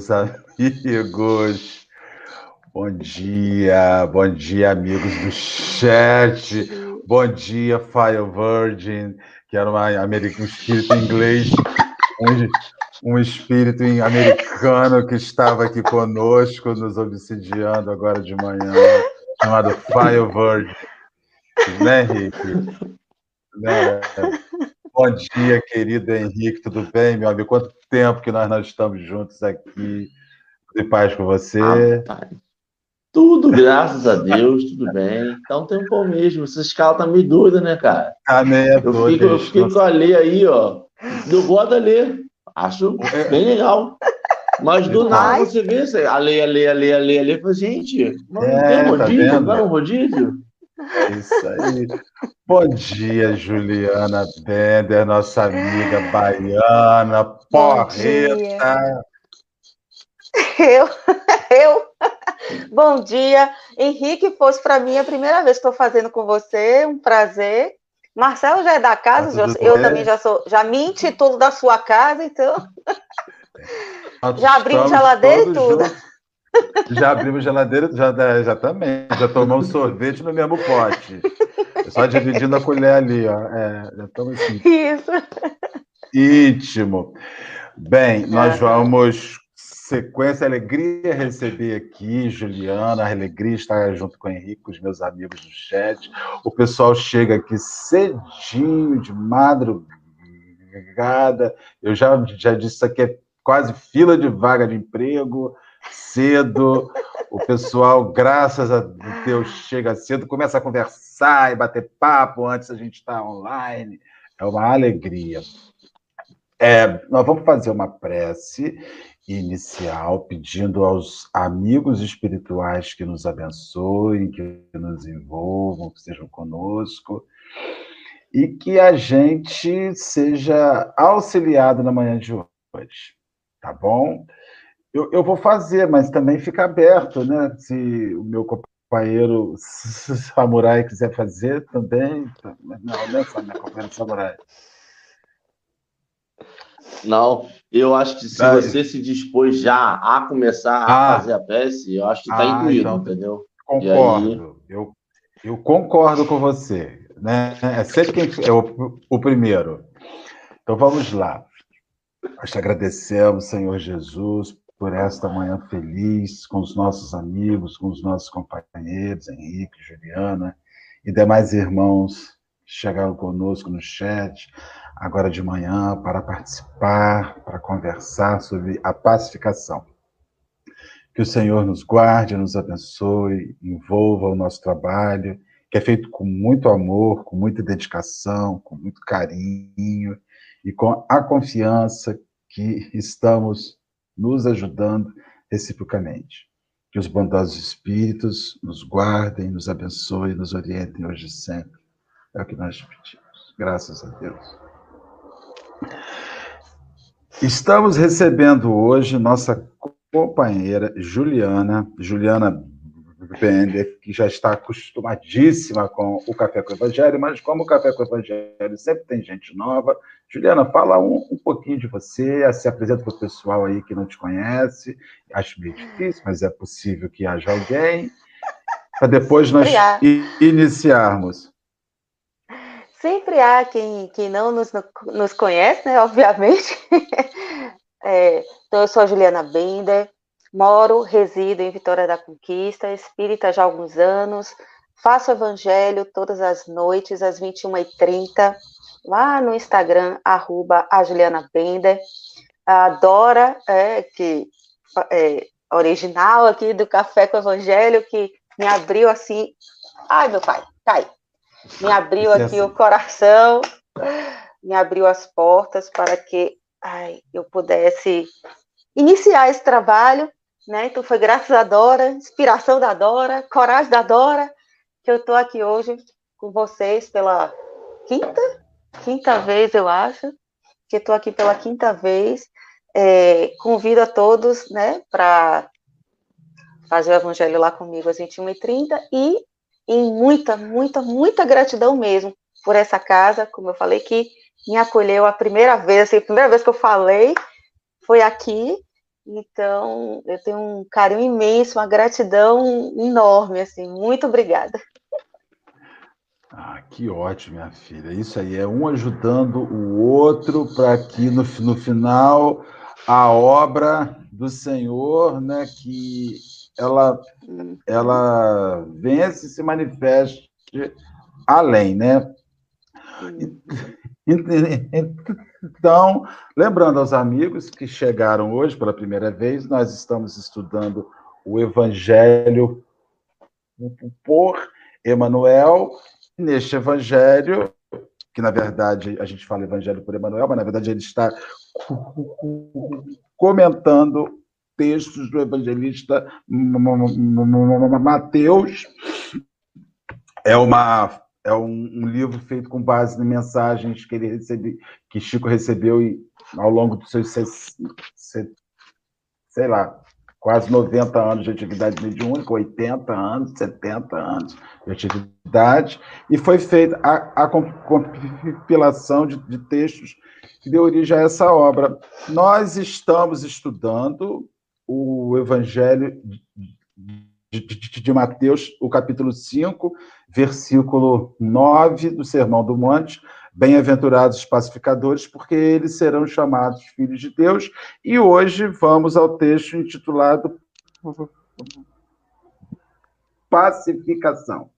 Meus amigos. Bom dia, bom dia, amigos do chat. Bom dia, Fire Virgin, que era uma, um espírito inglês, um, um espírito americano que estava aqui conosco, nos obsidiando agora de manhã, chamado Fire Virgin. Né, Henrique? Né? Bom dia, querido Henrique, tudo bem, meu amigo? Quanto tempo que nós não estamos juntos aqui. Tudo em paz com você? Tá. Tudo, graças a Deus, tudo bem. Então tem um pão mesmo. Essa escala tá meio doida, né, cara? Tá meio eu doida. Fico, eu fico com a Lê aí, ó. Eu gosto da Lê. Acho é. bem legal. Mas do nada você vê, a Lê, a Lê, a Lê, a Lê, a Lê, fala, gente, não é, tem tá rodízio? Tá não um rodízio? Isso aí. Bom dia, Juliana Bender, nossa amiga baiana, porreta. Eu, eu. Bom dia, Henrique. Fosse para mim a primeira vez que estou fazendo com você, um prazer. Marcelo já é da casa, tá eu bem? também já sou, já me intitulo da sua casa, então. já abrimos geladeira e tudo. Juntos. Já abrimos geladeira, já, já também. Já tomamos sorvete no mesmo pote. Só dividindo a colher ali, ó. É, já estamos assim. Isso. Íntimo. Bem, nós vamos sequência, alegria receber aqui, Juliana, a alegria estar junto com o Henrique, os meus amigos do chat. O pessoal chega aqui cedinho, de madrugada. Eu já, já disse, isso aqui é quase fila de vaga de emprego cedo. O pessoal, graças a Deus, chega cedo, começa a conversar e bater papo antes a gente estar tá online. É uma alegria. É, nós vamos fazer uma prece inicial, pedindo aos amigos espirituais que nos abençoem, que nos envolvam, que estejam conosco, e que a gente seja auxiliado na manhã de hoje. Tá bom? Eu, eu vou fazer, mas também fica aberto, né? Se o meu companheiro samurai quiser fazer também. Não, não é só minha companheira samurai. Não, eu acho que se você se dispôs já a começar a ah, fazer a peça, eu acho que está ah, incluído, então, entendeu? Concordo. Aí... Eu, eu concordo com você. Né? É sempre quem é o, o primeiro. Então vamos lá. Nós te agradecemos, Senhor Jesus, por esta manhã feliz com os nossos amigos, com os nossos companheiros, Henrique, Juliana e demais irmãos que chegaram conosco no chat agora de manhã para participar, para conversar sobre a pacificação. Que o Senhor nos guarde, nos abençoe, envolva o nosso trabalho, que é feito com muito amor, com muita dedicação, com muito carinho e com a confiança que estamos nos ajudando reciprocamente. Que os bondosos espíritos nos guardem, nos abençoem, nos orientem hoje e sempre. É o que nós pedimos. Graças a Deus. Estamos recebendo hoje nossa companheira Juliana, Juliana Bender, que já está acostumadíssima com o Café com o Evangelho, mas como o Café com o Evangelho sempre tem gente nova, Juliana, fala um, um pouquinho de você, se apresenta para o pessoal aí que não te conhece. Acho meio difícil, mas é possível que haja alguém. Para depois nós iniciarmos. Sempre há quem, quem não nos, nos conhece, né? Obviamente. É, então, eu sou a Juliana Bender, moro, resido em Vitória da Conquista, espírita já há alguns anos, faço evangelho todas as noites, às 21h30 lá no Instagram, arroba a Juliana Bender. A Dora, é, que é original aqui do Café com o Evangelho, que me abriu assim. Ai, meu pai, cai. Me abriu aqui assim. o coração, me abriu as portas para que ai, eu pudesse iniciar esse trabalho. Né? Então foi graças a Dora, inspiração da Dora, coragem da Dora, que eu estou aqui hoje com vocês pela quinta quinta vez, eu acho, que estou aqui pela quinta vez. É, convido a todos, né, para fazer o evangelho lá comigo às 21h30 e em muita, muita, muita gratidão mesmo por essa casa, como eu falei, que me acolheu a primeira vez, assim, a primeira vez que eu falei foi aqui, Então, eu tenho um carinho imenso, uma gratidão enorme, assim. Muito obrigada. Ah, que ótimo, minha filha. Isso aí é um ajudando o outro para que no, no final a obra do Senhor, né, que ela ela vence e se manifeste além, né? Então, lembrando aos amigos que chegaram hoje pela primeira vez, nós estamos estudando o Evangelho por Emanuel. Neste Evangelho, que na verdade a gente fala Evangelho por Emanuel, mas na verdade ele está comentando textos do evangelista Mateus. É uma é um, um, livro feito com base em mensagens que ele recebe, que Chico recebeu e, ao longo dos seus sei lá, quase 90 anos de atividade mediúnica, 80 anos, 70 anos de atividade, e foi feita a, a compilação de, de textos que deu origem a essa obra. Nós estamos estudando o Evangelho de, de, de, Mateus, o capítulo 5, versículo 9 do Sermão do Monte. Bem-aventurados os pacificadores, porque eles serão chamados filhos de Deus. E hoje vamos ao texto intitulado Pacificação.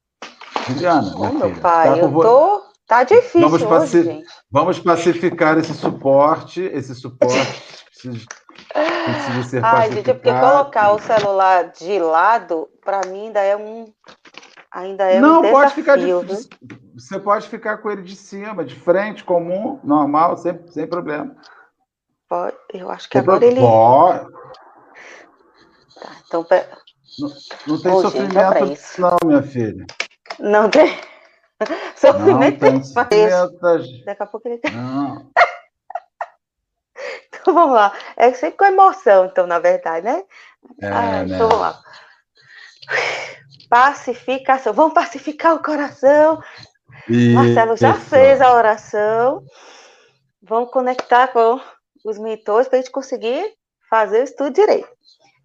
Juliana, oh, meu pai, tá eu tô Tá difícil vamos hoje, gente. Vamos pacificar esse suporte, esse suporte ser Ai, gente, é porque colocar o celular de lado, para mim, ainda é um ainda é Não, um desafio, pode ficar de, Você pode ficar com ele de cima, de frente, comum, normal, sem, sem problema. Pode, eu acho que agora ele. Pode. Tá, então, não, não tem Ô, sofrimento, gente, não, minha filha. Não tem. Sofrimento não, tem Daqui a pouco ele. Não. Então vamos lá. É sempre com emoção, então, na verdade, né? É, ah, né? Então vamos lá. Pacificação. Vamos pacificar o coração. Isso. Marcelo já fez a oração. Vamos conectar com os mentores para a gente conseguir fazer o estudo direito.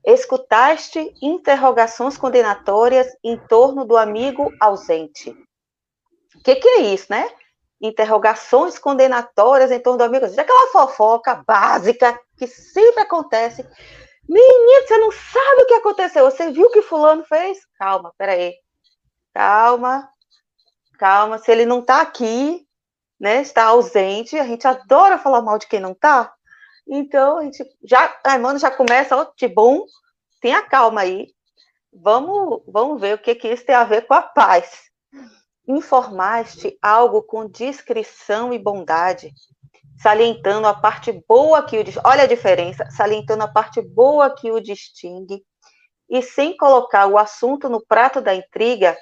Escutaste interrogações condenatórias em torno do amigo ausente. O que, que é isso, né? Interrogações condenatórias em torno do amigo. Aquela fofoca básica que sempre acontece. Menino, você não sabe o que aconteceu. Você viu o que fulano fez? Calma, peraí. Calma, calma. Se ele não está aqui, né? Está ausente. A gente adora falar mal de quem não está. Então, a gente já, a já começa, ó, de bom. Tenha calma aí. Vamos, vamos ver o que, que isso tem a ver com a paz informaste algo com discrição e bondade, salientando a parte boa que o olha a diferença, salientando a parte boa que o distingue, e sem colocar o assunto no prato da intriga,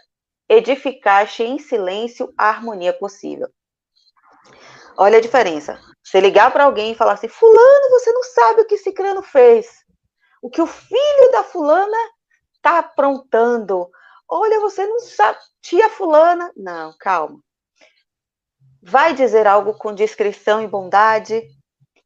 edificaste em silêncio a harmonia possível. Olha a diferença. Você ligar para alguém e falar assim: Fulano, você não sabe o que Cicrano fez. O que o filho da fulana está aprontando. Olha, você não sabe, tia fulana. Não, calma. Vai dizer algo com discrição e bondade,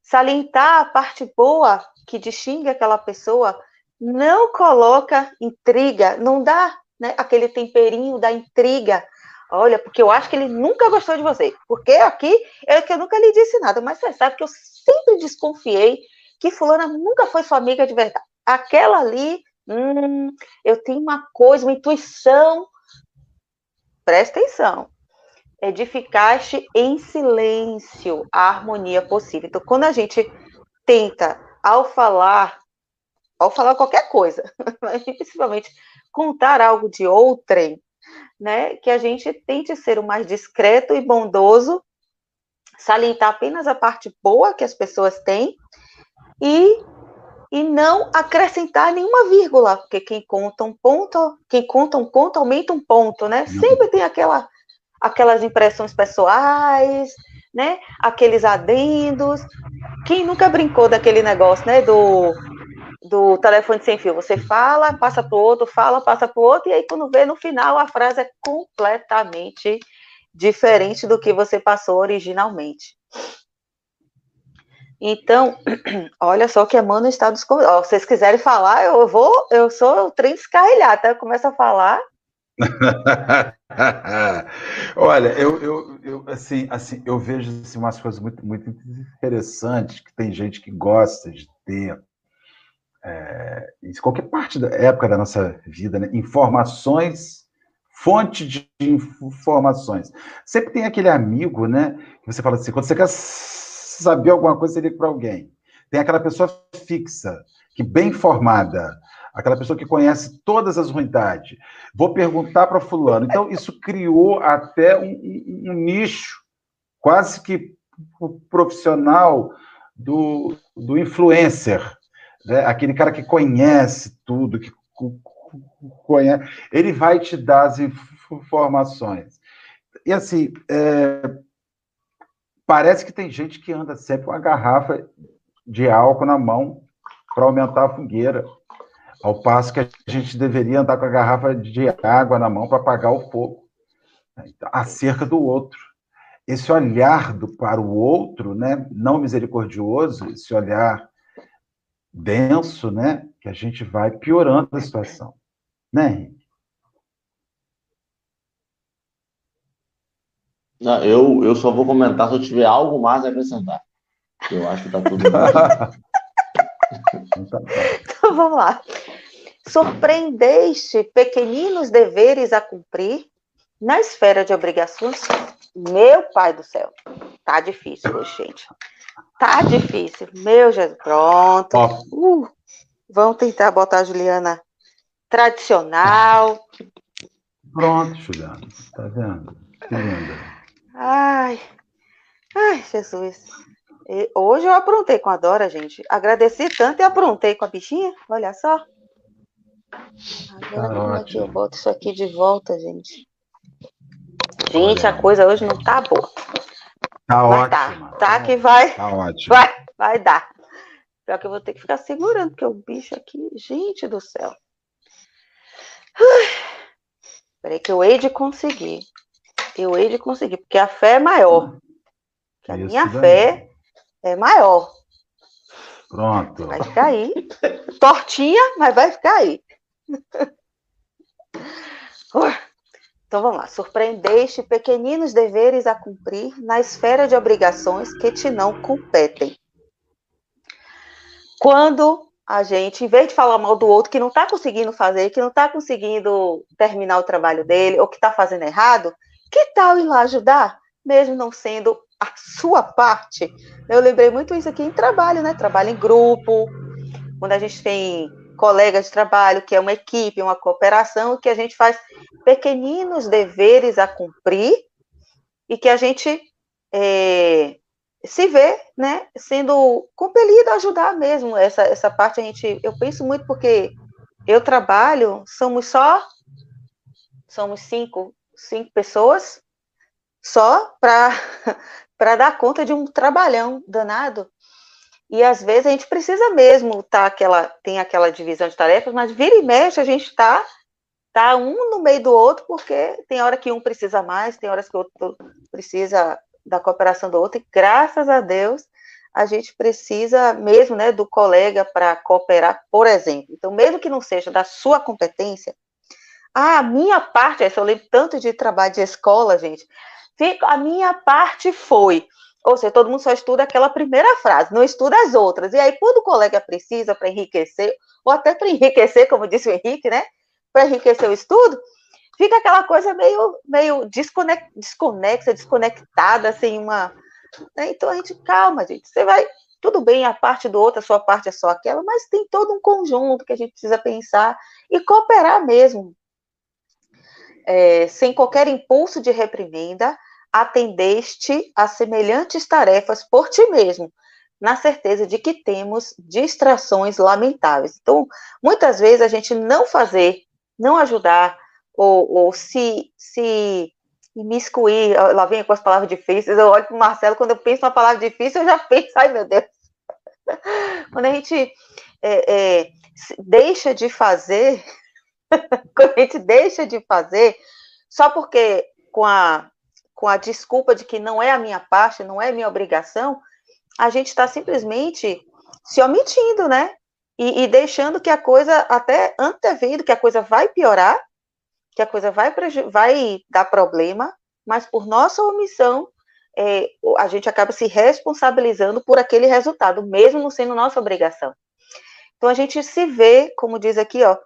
salientar a parte boa que distingue aquela pessoa, não coloca intriga, não dá né, aquele temperinho da intriga. Olha, porque eu acho que ele nunca gostou de você. Porque aqui é que eu nunca lhe disse nada, mas você sabe que eu sempre desconfiei que fulana nunca foi sua amiga de verdade. Aquela ali Hum, eu tenho uma coisa, uma intuição. Presta atenção. Edificaste em silêncio a harmonia possível. Então, quando a gente tenta, ao falar, ao falar qualquer coisa, mas principalmente contar algo de outrem, né, que a gente tente ser o mais discreto e bondoso, salientar apenas a parte boa que as pessoas têm e e não acrescentar nenhuma vírgula, porque quem conta um ponto, quem conta um conto aumenta um ponto, né? Sempre tem aquela, aquelas impressões pessoais, né? Aqueles adendos. Quem nunca brincou daquele negócio, né? Do, do telefone sem fio. Você fala, passa para o outro, fala, passa para o outro, e aí quando vê no final a frase é completamente diferente do que você passou originalmente. Então, olha só que Emmanuel está dos. Se vocês quiserem falar, eu vou, eu sou o trem descarrilhado, tá? Eu começo a falar. olha, eu, eu, eu, assim, assim, eu vejo assim, umas coisas muito, muito interessantes que tem gente que gosta de ter é, em qualquer parte da época da nossa vida, né? informações, fonte de informações. Sempre tem aquele amigo, né? Que você fala assim, quando você quer saber alguma coisa, você liga para alguém. Tem aquela pessoa fixa, que bem informada, aquela pessoa que conhece todas as ruindades. Vou perguntar para fulano. Então, isso criou até um, um, um nicho quase que profissional do, do influencer, né? aquele cara que conhece tudo, que conhece, ele vai te dar as informações. E assim, é, Parece que tem gente que anda sempre com a garrafa de álcool na mão para aumentar a fogueira, ao passo que a gente deveria andar com a garrafa de água na mão para apagar o fogo, acerca do outro. Esse olhar do, para o outro, né, não misericordioso, esse olhar denso, né, que a gente vai piorando a situação, né, Henrique? Não, eu, eu só vou comentar se eu tiver algo mais a acrescentar. Eu acho que tá tudo então vamos lá. Surpreendeste pequeninos deveres a cumprir na esfera de obrigações? Meu pai do céu. Tá difícil hoje, gente. Tá difícil. Meu Jesus. Pronto. Uh, vamos tentar botar a Juliana tradicional. Pronto, Juliana. Tá vendo? Que linda. Ai, ai, Jesus. E hoje eu aprontei com a Dora, gente. Agradeci tanto e aprontei com a bichinha. Olha só. Agora tá como é que eu boto isso aqui de volta, gente? Gente, Olha. a coisa hoje não tá boa. Tá ótimo. Tá, tá que vai. Tá ótimo. Vai, vai dar. Pior que eu vou ter que ficar segurando, porque o bicho aqui, gente do céu. Peraí que eu hei de conseguir eu hei de conseguir, porque a fé é maior. A Isso minha daí. fé é maior. Pronto. Vai ficar aí. Tortinha, mas vai ficar aí. Então vamos lá. Surpreendeste pequeninos deveres a cumprir na esfera de obrigações que te não competem. Quando a gente, em vez de falar mal do outro que não está conseguindo fazer, que não está conseguindo terminar o trabalho dele, ou que está fazendo errado, que tal ir lá ajudar, mesmo não sendo a sua parte? Eu lembrei muito isso aqui em trabalho, né? Trabalho em grupo, quando a gente tem colegas de trabalho, que é uma equipe, uma cooperação, que a gente faz pequeninos deveres a cumprir e que a gente é, se vê, né, sendo compelido a ajudar mesmo. Essa, essa parte a gente, eu penso muito porque eu trabalho, somos só, somos cinco cinco pessoas só para dar conta de um trabalhão danado. E às vezes a gente precisa mesmo tá aquela tem aquela divisão de tarefas, mas vira e mexe a gente está tá um no meio do outro porque tem hora que um precisa mais, tem horas que o outro precisa da cooperação do outro. E graças a Deus a gente precisa mesmo, né, do colega para cooperar, por exemplo. Então, mesmo que não seja da sua competência, a minha parte, essa eu lembro tanto de trabalho de escola, gente. A minha parte foi. Ou seja, todo mundo só estuda aquela primeira frase, não estuda as outras. E aí, quando o colega precisa para enriquecer, ou até para enriquecer, como disse o Henrique, né? Para enriquecer o estudo, fica aquela coisa meio, meio desconexa, desconectada, assim, uma. Né? Então a gente, calma, gente. Você vai. Tudo bem, a parte do outro, a sua parte é só aquela, mas tem todo um conjunto que a gente precisa pensar e cooperar mesmo é, sem qualquer impulso de reprimenda, atendeste a semelhantes tarefas por ti mesmo, na certeza de que temos distrações lamentáveis. Então, muitas vezes a gente não fazer, não ajudar, ou, ou se, se imiscuir, lá vem com as palavras difíceis, eu olho para o Marcelo, quando eu penso uma palavra difícil, eu já penso, ai meu Deus. Quando a gente é, é, deixa de fazer quando a gente deixa de fazer, só porque com a, com a desculpa de que não é a minha parte, não é minha obrigação, a gente está simplesmente se omitindo, né? E, e, deixando que a coisa, até antevendo que a coisa vai piorar, que a coisa vai, vai dar problema, mas por nossa omissão, é, a gente acaba se responsabilizando por aquele resultado, mesmo não sendo nossa obrigação. Então a gente se vê, como diz aqui, ó,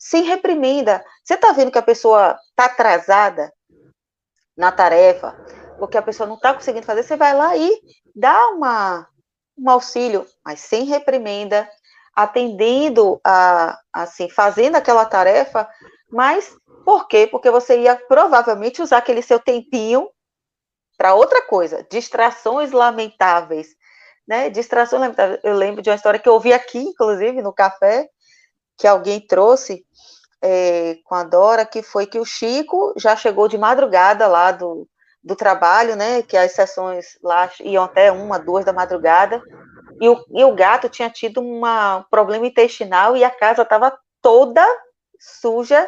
sem reprimenda. Você está vendo que a pessoa está atrasada na tarefa, porque a pessoa não está conseguindo fazer, você vai lá e dá uma, um auxílio, mas sem reprimenda, atendendo a, assim, fazendo aquela tarefa, mas por quê? Porque você ia provavelmente usar aquele seu tempinho para outra coisa, distrações lamentáveis, né? Distrações lamentáveis. Eu lembro de uma história que eu ouvi aqui, inclusive, no café, que alguém trouxe é, com a Dora, que foi que o Chico já chegou de madrugada lá do, do trabalho, né? Que as sessões lá iam até uma, duas da madrugada, e o, e o gato tinha tido um problema intestinal e a casa estava toda suja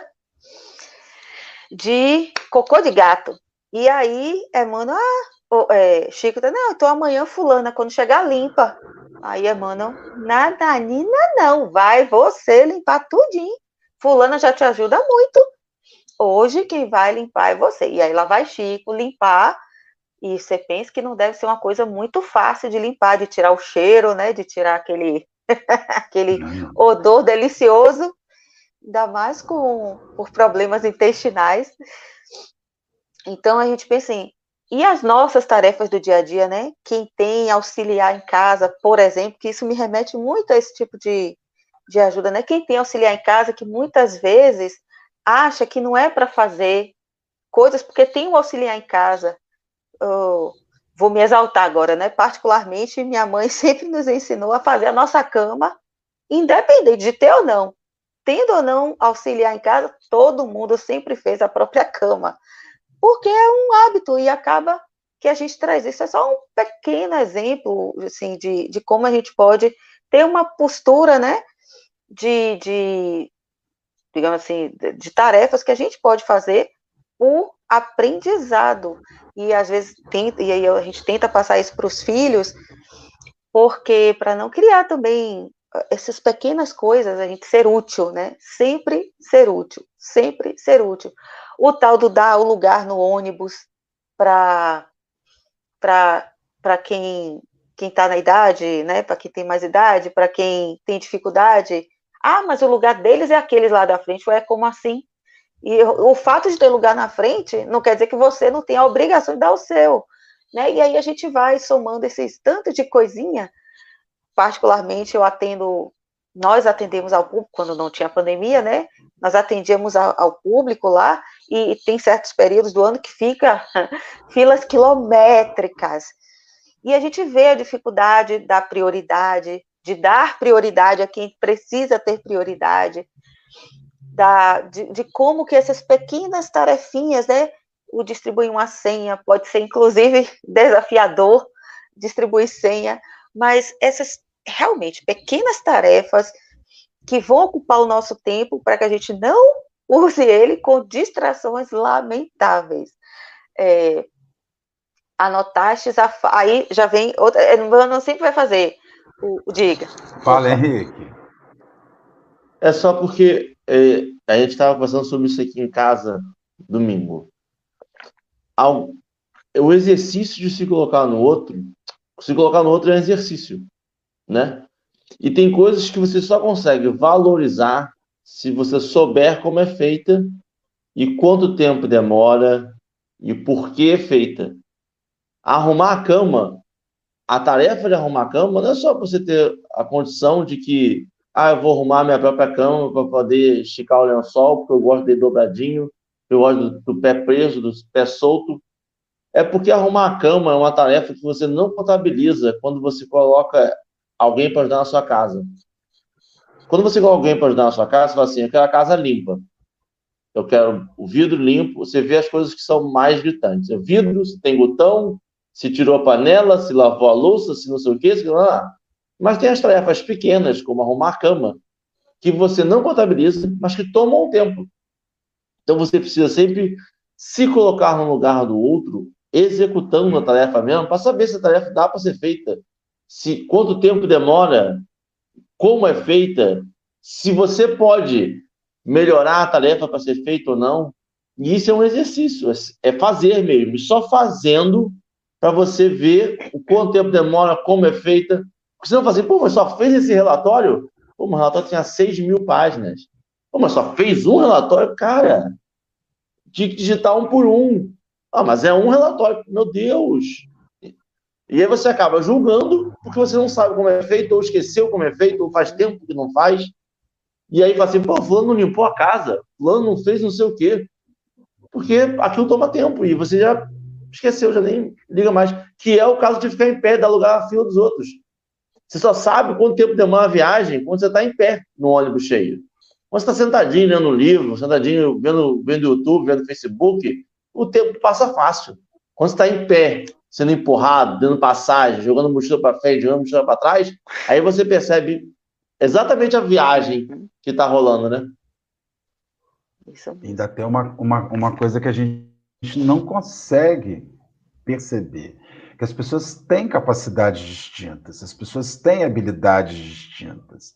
de cocô de gato. E aí, Emmanuel, ah, é, Chico, não, então amanhã fulana, quando chegar, limpa. Aí Emmanuel, nada, Nina, não, vai você limpar tudinho. Fulana já te ajuda muito. Hoje quem vai limpar é você. E aí lá vai Chico limpar. E você pensa que não deve ser uma coisa muito fácil de limpar, de tirar o cheiro, né? De tirar aquele, aquele odor delicioso, ainda mais com por problemas intestinais. Então a gente pensa assim, e as nossas tarefas do dia a dia, né? Quem tem auxiliar em casa, por exemplo, que isso me remete muito a esse tipo de, de ajuda, né? Quem tem auxiliar em casa que muitas vezes acha que não é para fazer coisas porque tem um auxiliar em casa. Eu vou me exaltar agora, né? Particularmente, minha mãe sempre nos ensinou a fazer a nossa cama, independente de ter ou não. Tendo ou não auxiliar em casa, todo mundo sempre fez a própria cama. Porque é um hábito e acaba que a gente traz. Isso é só um pequeno exemplo, assim, de, de como a gente pode ter uma postura, né? de, de digamos assim, de, de tarefas que a gente pode fazer por aprendizado. E às vezes tenta, e aí a gente tenta passar isso para os filhos, porque para não criar também eh, essas pequenas coisas, a gente ser útil, né? Sempre ser útil, sempre ser útil. O tal do dar o lugar no ônibus para para quem quem está na idade, né? Para quem tem mais idade, para quem tem dificuldade, ah, mas o lugar deles é aqueles lá da frente. Ué, como assim? E o fato de ter lugar na frente não quer dizer que você não tem a obrigação de dar o seu. Né? E aí a gente vai somando esses tantos de coisinha. Particularmente, eu atendo, nós atendemos ao público quando não tinha pandemia, né? Nós atendíamos ao, público lá e, e tem certos períodos do ano que fica filas quilométricas. E a gente vê a dificuldade da prioridade, de dar prioridade a quem precisa ter prioridade, da, de, de como que essas pequenas tarefinhas, né, o distribuir uma senha pode ser inclusive desafiador, distribuir senha, mas essas realmente pequenas tarefas que vão ocupar o nosso tempo para que a gente não use ele com distrações lamentáveis. É, anotaste, aí já vem outra, não sempre vai fazer o, o Diga. Fala, Henrique. É só porque é, a gente estava conversando sobre isso aqui em casa domingo. Ao, o exercício de se colocar no outro, se colocar no outro é um exercício, né? E tem coisas que você só consegue valorizar se você souber como é feita e quanto tempo demora e por que é feita. Arrumar a cama a tarefa de arrumar a cama não é só você ter a condição de que, ah, eu vou arrumar minha própria cama para poder esticar o lençol, porque eu gosto de dobradinho, eu gosto do, do pé preso, do pé solto. É porque arrumar a cama é uma tarefa que você não contabiliza quando você coloca alguém para ajudar na sua casa. Quando você coloca alguém para ajudar na sua casa, você fala assim: eu quero a casa limpa. Eu quero o vidro limpo. Você vê as coisas que são mais gritantes. O vidro, tem botão, se tirou a panela, se lavou a louça, se não sei o quê, se lá. Mas tem as tarefas pequenas, como arrumar a cama, que você não contabiliza, mas que tomam um tempo. Então você precisa sempre se colocar no lugar do outro, executando a tarefa mesmo, para saber se a tarefa dá para ser feita. Se quanto tempo demora, como é feita, se você pode melhorar a tarefa para ser feita ou não. E isso é um exercício, é fazer mesmo, só fazendo para você ver o quanto tempo demora, como é feita. Porque você não fala assim, pô, mas só fez esse relatório? Pô, o relatório tinha 6 mil páginas. Pô, mas só fez um relatório? Cara, tinha que digitar um por um. Ah, mas é um relatório. Meu Deus! E aí você acaba julgando porque você não sabe como é feito, ou esqueceu como é feito, ou faz tempo que não faz. E aí fala assim, pô, fulano não limpou a casa, fulano não fez não sei o quê. Porque aquilo toma tempo e você já esqueceu, já nem liga mais. Que é o caso de ficar em pé dar lugar à fila dos outros. Você só sabe quanto tempo demora a viagem quando você está em pé no ônibus cheio. Quando você está sentadinho lendo um livro, sentadinho vendo, vendo YouTube, vendo Facebook, o tempo passa fácil. Quando você está em pé, sendo empurrado, dando passagem, jogando mochila para frente, jogando mochila para trás, aí você percebe exatamente a viagem que está rolando, né? Ainda tem uma, uma, uma coisa que a gente não consegue perceber que as pessoas têm capacidades distintas, as pessoas têm habilidades distintas.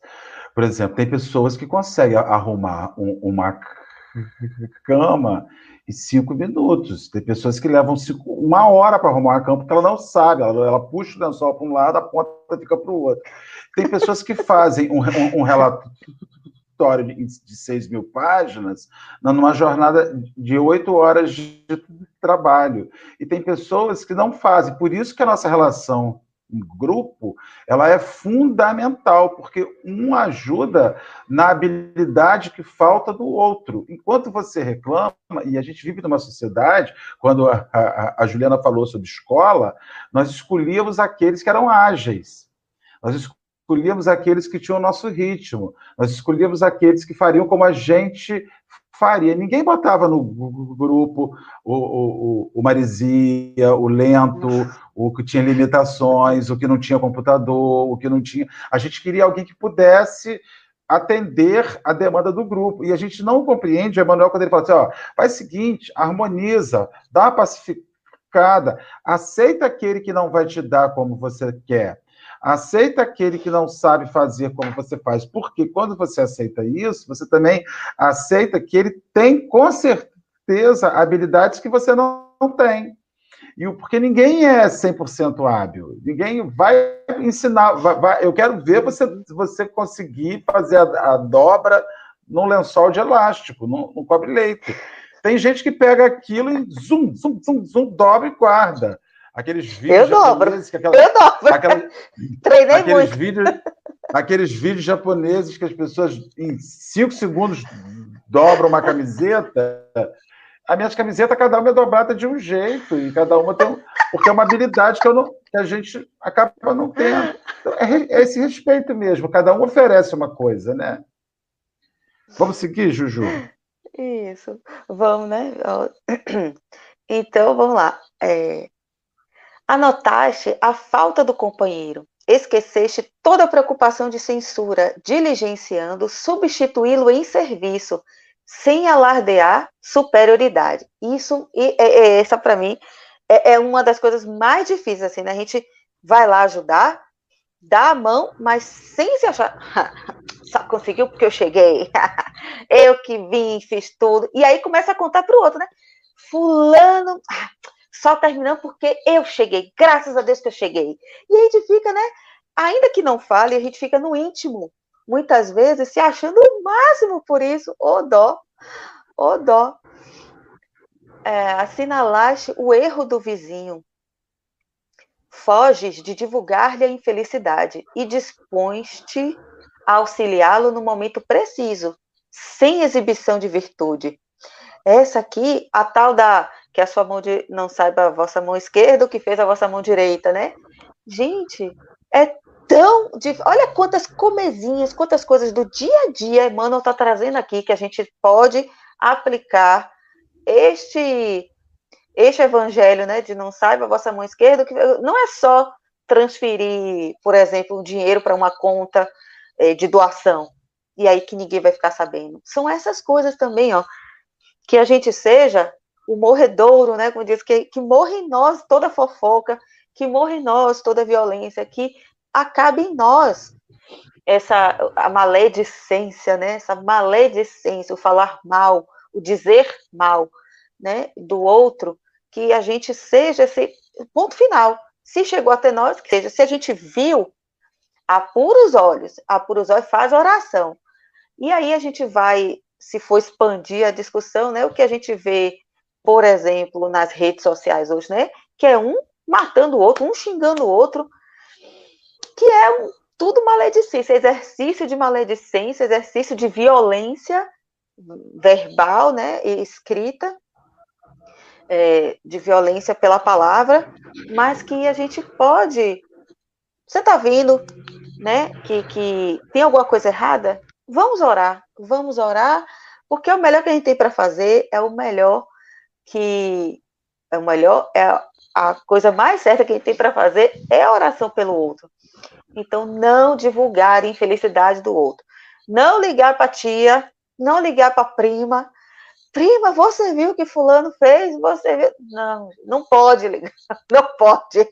Por exemplo, tem pessoas que conseguem arrumar um, uma cama em cinco minutos. Tem pessoas que levam cinco, uma hora para arrumar uma cama porque ela não sabe. Ela, ela puxa o lençol para um lado, a ponta fica para o outro. Tem pessoas que fazem um, um, um relatório de, de 6 mil páginas numa jornada de oito horas de trabalho. E tem pessoas que não fazem. Por isso que a nossa relação grupo, ela é fundamental, porque um ajuda na habilidade que falta do outro. Enquanto você reclama, e a gente vive numa sociedade, quando a, a, a Juliana falou sobre escola, nós escolhíamos aqueles que eram ágeis. Nós escolhíamos aqueles que tinham o nosso ritmo, nós escolhíamos aqueles que fariam como a gente faria. Ninguém botava no grupo o, o, o Marizia, o lento, o que tinha limitações, o que não tinha computador, o que não tinha. A gente queria alguém que pudesse atender a demanda do grupo. E a gente não compreende o Emanuel quando ele fala assim: ó, faz o seguinte, harmoniza, dá uma pacificada, aceita aquele que não vai te dar como você quer. Aceita aquele que não sabe fazer como você faz, porque quando você aceita isso, você também aceita que ele tem com certeza habilidades que você não, tem. E porque ninguém é 100% hábil. Ninguém vai ensinar. Vai, vai, eu quero ver você, você conseguir fazer a, a dobra num lençol de elástico, num cobre-leito. Tem gente que pega aquilo e zoom, zoom, zoom, zoom, dobra e guarda. Aqueles vídeos. Eu dobro. Aquela, eu dobro. Aquela, Treinei aqueles muito. Vídeos, aqueles vídeos japoneses que as pessoas, em cinco segundos, dobram uma camiseta. A minha camiseta, cada uma é dobrada de um jeito, e cada uma tem. Porque é uma habilidade que, eu não, que a gente acaba não tendo. Então, é, é esse respeito mesmo. Cada um oferece uma coisa, né? Vamos seguir, Juju? Isso. Vamos, né? Então, vamos lá. É, Anotaste a falta do companheiro, esqueceste toda a preocupação de censura, diligenciando substituí-lo em serviço, sem alardear superioridade. Isso, é, é, essa para mim, é, é, uma das coisas mais difíceis, assim, né? A gente vai lá ajudar, dá a mão, mas sem se achar, só conseguiu porque eu cheguei, eu que vim, fiz tudo, e aí começa a contar para o outro, né? Fulano, só terminando porque eu cheguei, graças a Deus que eu cheguei. E a gente fica, né? Ainda que não fale, a gente fica no íntimo, muitas vezes se achando o máximo por isso, ô dó, ô dó. É, assinalaste o erro do vizinho, foges de divulgar-lhe a infelicidade e dispões-te a auxiliá-lo no momento preciso, sem exibição de virtude. Essa aqui, a tal da que a sua mão de, não saiba a vossa mão esquerda, o que fez a vossa mão direita, né? Gente, é tão. Olha quantas comezinhas, quantas coisas do dia a dia Emmanuel está trazendo aqui que a gente pode aplicar este este evangelho, né, de não saiba a vossa mão esquerda, que não é só transferir, por exemplo, um dinheiro para uma conta eh, de doação e aí que ninguém vai ficar sabendo. São essas coisas também, ó, que a gente seja o morredouro, né? Como diz, que, que morre em nós toda fofoca, que morre em nós toda violência, que acabe em nós essa a maledicência, né? Essa maledicência, o falar mal, o dizer mal, né, do outro, que a gente seja esse ponto final. Se chegou até nós, que seja, se a gente viu, apura os olhos, apura os olhos, faz oração. E aí a gente vai, se for expandir a discussão, né, o que a gente vê, por exemplo, nas redes sociais hoje, né, que é um matando o outro, um xingando o outro, que é um, tudo maledicência, exercício de maledicência, exercício de violência verbal, né, e escrita, é, de violência pela palavra, mas que a gente pode. Você está vendo, né, que, que tem alguma coisa errada? Vamos orar, vamos orar, porque o melhor que a gente tem para fazer é o melhor que é o melhor é a coisa mais certa que a gente tem para fazer é a oração pelo outro. Então, não divulgar a infelicidade do outro. Não ligar para tia, não ligar para prima. Prima, você viu o que fulano fez? Você viu? Não, não pode ligar. Não pode.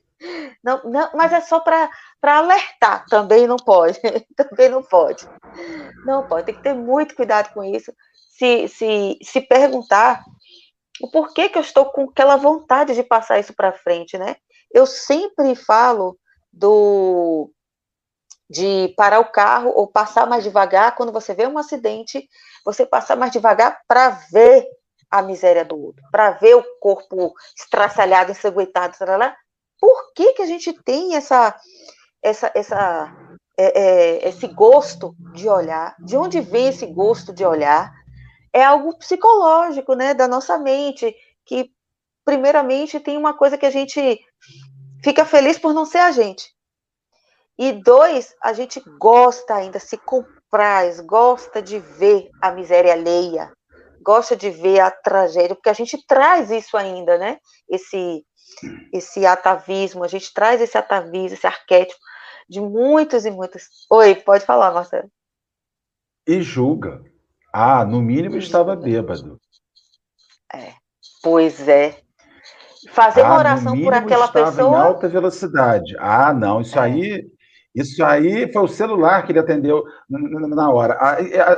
Não, não, mas é só para alertar. Também não pode. Também não pode. Não pode. Tem que ter muito cuidado com isso. Se, se, se perguntar o porquê que eu estou com aquela vontade de passar isso para frente, né? Eu sempre falo do de parar o carro ou passar mais devagar quando você vê um acidente, você passar mais devagar para ver a miséria do outro, para ver o corpo estraçalhado, ensanguentado, por que, que a gente tem essa, essa, essa, é, é, esse gosto de olhar? De onde vem esse gosto de olhar? É algo psicológico, né, da nossa mente, que primeiramente tem uma coisa que a gente fica feliz por não ser a gente. E dois, a gente gosta ainda, se compraz, gosta de ver a miséria alheia, gosta de ver a tragédia, porque a gente traz isso ainda, né? Esse, esse atavismo, a gente traz esse atavismo, esse arquétipo de muitos e muitos. Oi, pode falar, Marcelo. E julga. Ah, no mínimo estava bêbado. É, pois é. Fazer ah, uma oração por aquela pessoa. Em alta velocidade. Ah, não, isso é. aí isso aí foi o celular que ele atendeu na hora.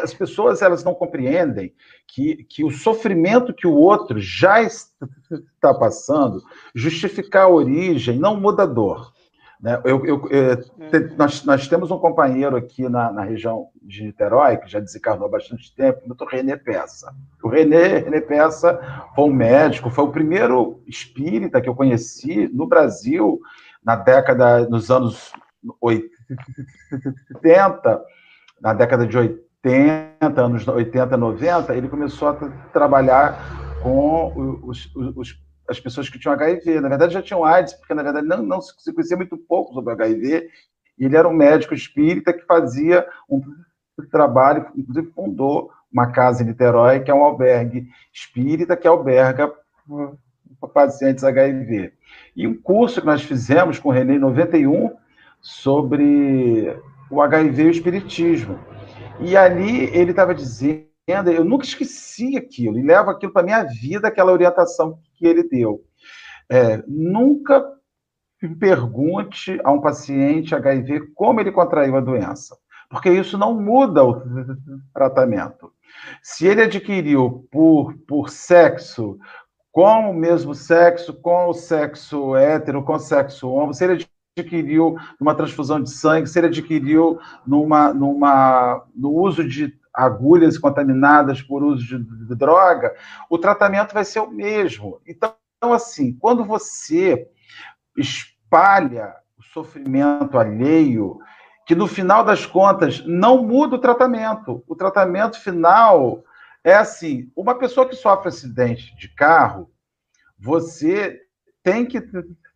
As pessoas elas não compreendem que, que o sofrimento que o outro já está passando, justificar a origem, não muda a dor. Né? Eu, eu, eu, é, nós, nós, temos um companheiro aqui na, na, região de Niterói, que já desencarnou há bastante tempo, o doutor René Peça. O René, René Peça foi um médico, foi o primeiro espírita que eu conheci no Brasil na década, nos anos 80, na década de 80, anos 80, 90, ele começou a trabalhar com os, os, as pessoas que tinham HIV. Na verdade, já tinham AIDS, porque, na verdade, não, não se conhecia muito pouco sobre HIV. E ele era um médico espírita que fazia um trabalho, inclusive fundou uma casa em Niterói, que é um albergue espírita, que alberga pacientes HIV. E um curso que nós fizemos com o René em 91 sobre o HIV e o espiritismo. E ali ele estava dizendo, eu nunca esqueci aquilo, e levo aquilo para minha vida, aquela orientação que ele deu. É, nunca pergunte a um paciente HIV como ele contraiu a doença, porque isso não muda o tratamento. Se ele adquiriu por, por sexo, com o mesmo sexo, com o sexo hétero, com o sexo homo, se ele adquiriu numa transfusão de sangue, se ele adquiriu numa, numa, no uso de agulhas contaminadas por uso de, droga, o tratamento vai ser o mesmo. Então, assim, quando você espalha o sofrimento alheio, que no final das contas não muda o tratamento. O tratamento final é assim: uma pessoa que sofre acidente de carro, você tem que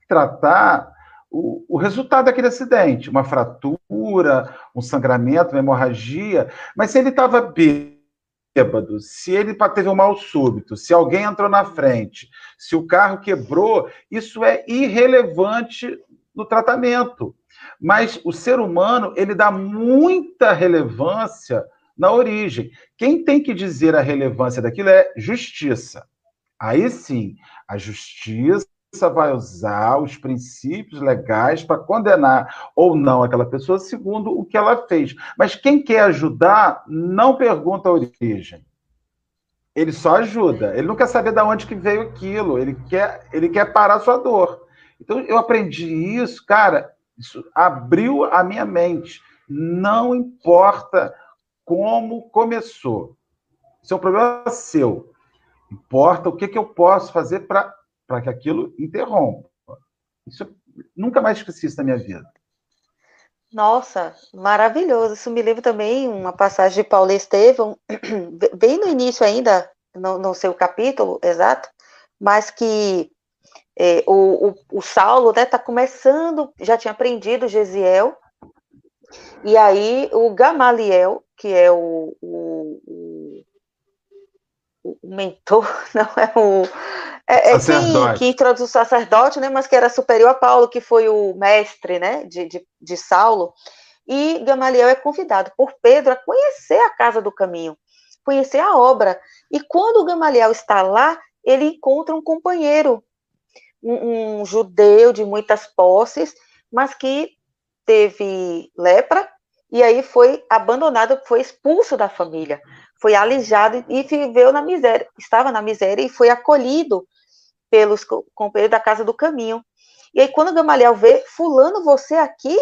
tratar o, o resultado daquele acidente, uma fratura, um sangramento, uma hemorragia, mas se ele estava bêbado, se ele teve um mal súbito, se alguém entrou na frente, se o carro quebrou, isso é irrelevante no tratamento. Mas o ser humano, ele dá muita relevância na origem. Quem tem que dizer a relevância daquilo é justiça. Aí sim, a justiça vai usar os princípios legais para condenar ou não aquela pessoa segundo o que ela fez. Mas quem quer ajudar não pergunta a origem. Ele só ajuda. Ele não quer saber de onde que veio aquilo. Ele quer, ele quer parar a sua dor. Então eu aprendi isso, cara. Isso abriu a minha mente. Não importa como começou. Isso é um problema seu. Importa o que, que eu posso fazer para que aquilo interrompa. Isso nunca mais esqueci isso na minha vida. Nossa, maravilhoso. Isso me lembra também uma passagem de Paulo Estevão, bem no início ainda, no, no seu capítulo exato, mas que é, o, o, o, Saulo está né, tá começando, já tinha aprendido Gesiel, e aí o Gamaliel, que é o, o, o mentor, não é o. É, é que introduz o sacerdote, né, mas que era superior a Paulo, que foi o mestre né, de, de, de Saulo. E Gamaliel é convidado por Pedro a conhecer a casa do caminho, conhecer a obra. E quando Gamaliel está lá, ele encontra um companheiro, um, um judeu de muitas posses, mas que teve lepra e aí foi abandonado, foi expulso da família, foi alijado e viveu na miséria, estava na miséria e foi acolhido pelos companheiros da casa do caminho. E aí quando Gamaliel vê, fulano, você aqui?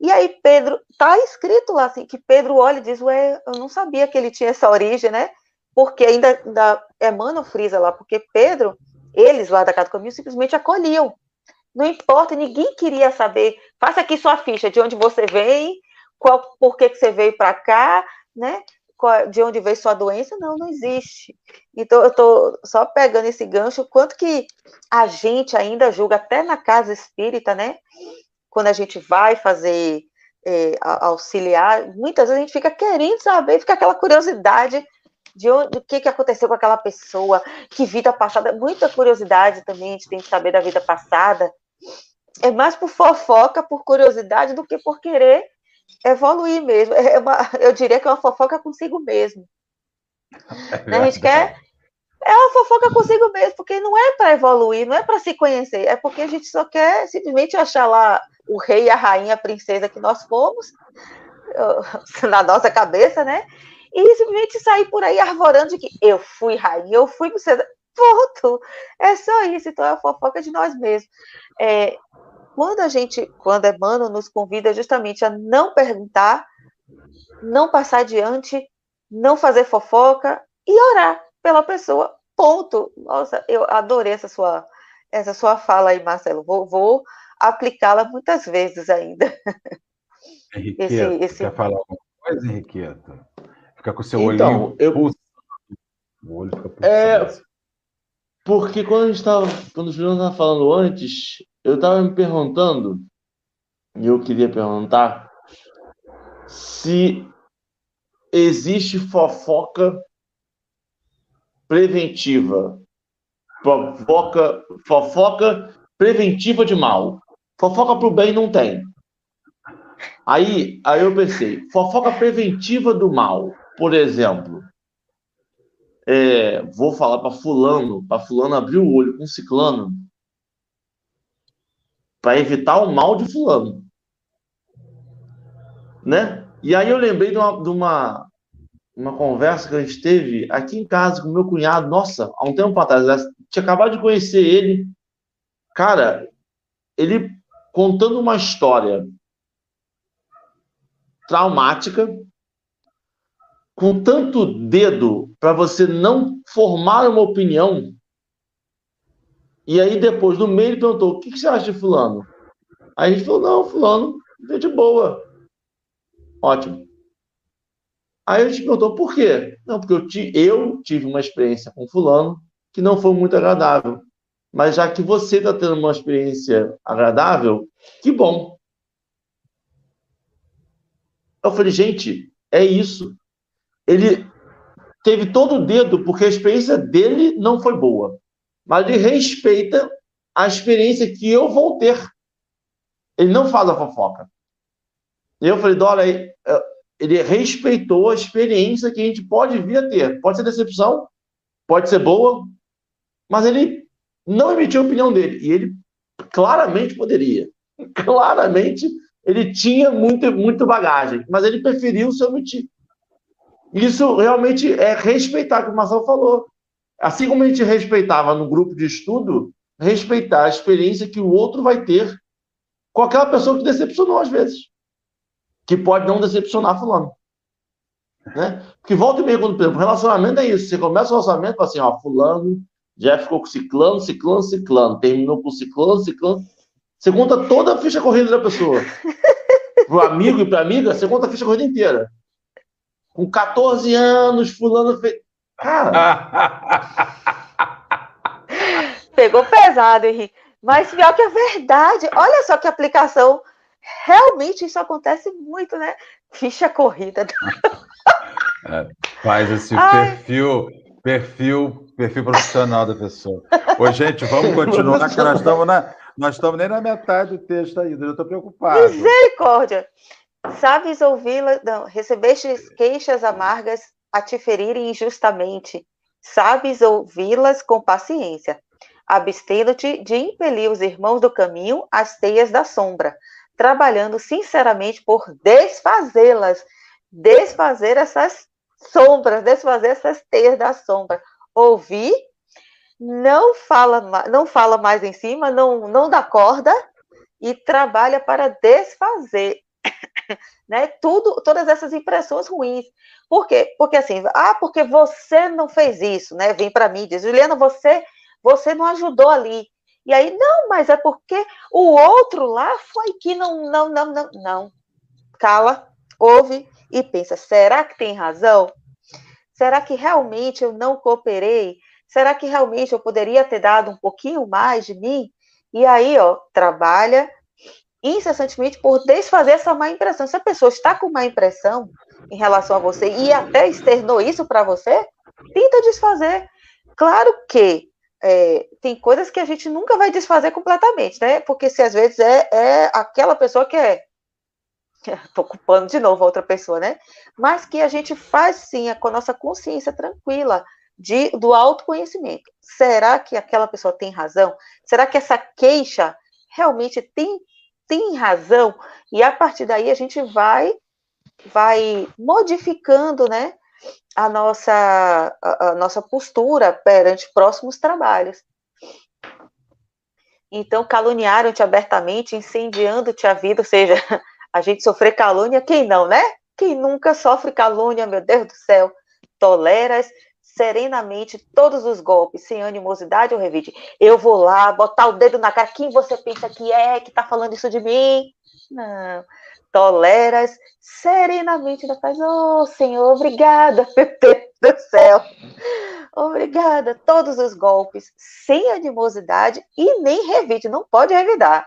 E aí Pedro, tá escrito lá assim, que Pedro olha e diz, ué, eu não sabia que ele tinha essa origem, né? Porque ainda, ainda Emmanuel frisa lá, porque Pedro, eles lá da casa do caminho simplesmente acolhiam. Não importa, ninguém queria saber. Faça aqui sua ficha de onde você vem, qual, por que, que você veio para cá, né? De onde veio sua doença? Não, não existe. Então, eu estou só pegando esse gancho, quanto que a gente ainda julga, até na casa espírita, né? Quando a gente vai fazer é, auxiliar, muitas vezes a gente fica querendo saber, fica aquela curiosidade de onde, do que, que aconteceu com aquela pessoa, que vida passada, muita curiosidade também, a gente tem que saber da vida passada. É mais por fofoca, por curiosidade, do que por querer evoluir mesmo. É uma, eu diria que é uma fofoca consigo mesmo. É né? A gente quer. É uma fofoca consigo mesmo, porque não é para evoluir, não é para se conhecer, é porque a gente só quer simplesmente achar lá o rei, a rainha, a princesa que nós fomos, na nossa cabeça, né? E simplesmente sair por aí arvorando de que eu fui rainha, eu fui princesa. Ponto. É só isso. Então é a fofoca de nós mesmos. É, quando a gente, quando Emmanuel nos convida justamente a não perguntar, não passar adiante, não fazer fofoca e orar pela pessoa. Ponto. Nossa, eu adorei essa sua, essa sua fala aí, Marcelo. Vou, vou aplicá-la muitas vezes ainda. Henriqueta, esse, esse... quer falar alguma coisa, Henriqueta? Fica com o seu então, olhinho eu... O olho fica pulsando. É, porque quando a gente estava, quando o Juliano estava falando antes, eu estava me perguntando, e eu queria perguntar, se existe fofoca preventiva. Fofoca, fofoca preventiva de mal. Fofoca para o bem não tem. Aí, aí eu pensei, fofoca preventiva do mal, por exemplo, é, vou falar para fulano, para fulano abrir o olho com ciclano, para evitar o mal de fulano. Né? E aí eu lembrei de uma, de uma, uma conversa que a gente teve aqui em casa com meu cunhado. Nossa, há um tempo atrás, tinha acabado de conhecer ele. Cara, ele contando uma história traumática, com tanto dedo para você não formar uma opinião e aí depois, no meio, ele perguntou: o que, que você acha de fulano? Aí a gente falou: não, fulano, é de boa. Ótimo. Aí a gente perguntou por quê? Não, porque eu, eu tive uma experiência com fulano que não foi muito agradável. Mas já que você está tendo uma experiência agradável, que bom. Eu falei, gente, é isso. Ele teve todo o dedo porque a experiência dele não foi boa mas ele respeita a experiência que eu vou ter. Ele não faz a fofoca. E eu falei, Dora, é, ele respeitou a experiência que a gente pode vir a ter. Pode ser decepção, pode ser boa, mas ele não emitiu a opinião dele. E ele claramente poderia. Claramente ele tinha muito, muito bagagem, mas ele preferiu se omitir. Isso realmente é respeitar, como o Marcelo falou. Assim como a gente respeitava no grupo de estudo, respeitar a experiência que o outro vai ter com aquela pessoa que decepcionou às vezes. Que pode não decepcionar fulano. Né? Porque volta e meia, quando, por exemplo, relacionamento é isso. Você começa o relacionamento fala assim, ó, fulano já ficou com ciclano, ciclano, ciclano, terminou com ciclano, ciclano. Você conta toda a ficha corrida da pessoa. Pro amigo e pra amiga, você conta a ficha corrida inteira. Com 14 anos, fulano fez. Pegou pesado, Henrique. Mas pior que é verdade. Olha só que aplicação. Realmente isso acontece muito, né? Ficha corrida. É, faz esse Ai. perfil, perfil, perfil profissional da pessoa. Ô, gente, vamos continuar, que nós estamos na, nós estamos nem na metade do texto ainda. Eu estou preocupado. Misericórdia! Sabes ouvi-la, recebeste queixas amargas a te ferirem injustamente. Sabes ouvi-las com paciência abstendo-te de impelir os irmãos do caminho às teias da sombra, trabalhando sinceramente por desfazê-las, desfazer essas sombras, desfazer essas teias da sombra. Ouvir, não fala, não fala mais em cima, não, não dá corda e trabalha para desfazer. né? Tudo, todas essas impressões ruins. Por quê? Porque assim, ah, porque você não fez isso, né? Vem para mim, diz, Juliana, você você não ajudou ali. E aí, não, mas é porque o outro lá foi que não, não, não, não, não. Cala, ouve e pensa: será que tem razão? Será que realmente eu não cooperei? Será que realmente eu poderia ter dado um pouquinho mais de mim? E aí, ó, trabalha incessantemente por desfazer essa má impressão. Se a pessoa está com má impressão em relação a você e até externou isso para você, tenta desfazer. Claro que é, tem coisas que a gente nunca vai desfazer completamente, né? Porque se às vezes é, é aquela pessoa que é. Estou culpando de novo a outra pessoa, né? Mas que a gente faz sim com a nossa consciência tranquila de, do autoconhecimento. Será que aquela pessoa tem razão? Será que essa queixa realmente tem, tem razão? E a partir daí a gente vai vai modificando, né, a nossa, a, a nossa postura perante próximos trabalhos. Então, caluniaram-te abertamente, incendiando-te a vida, ou seja, a gente sofrer calúnia, quem não, né? Quem nunca sofre calúnia, meu Deus do céu? Toleras serenamente todos os golpes, sem animosidade ou revide. Eu vou lá, botar o dedo na cara, quem você pensa que é que tá falando isso de mim? Não toleras serenamente da paz. Oh, Senhor, obrigada, meu Deus do céu. Obrigada. Todos os golpes, sem animosidade e nem revide, não pode revidar.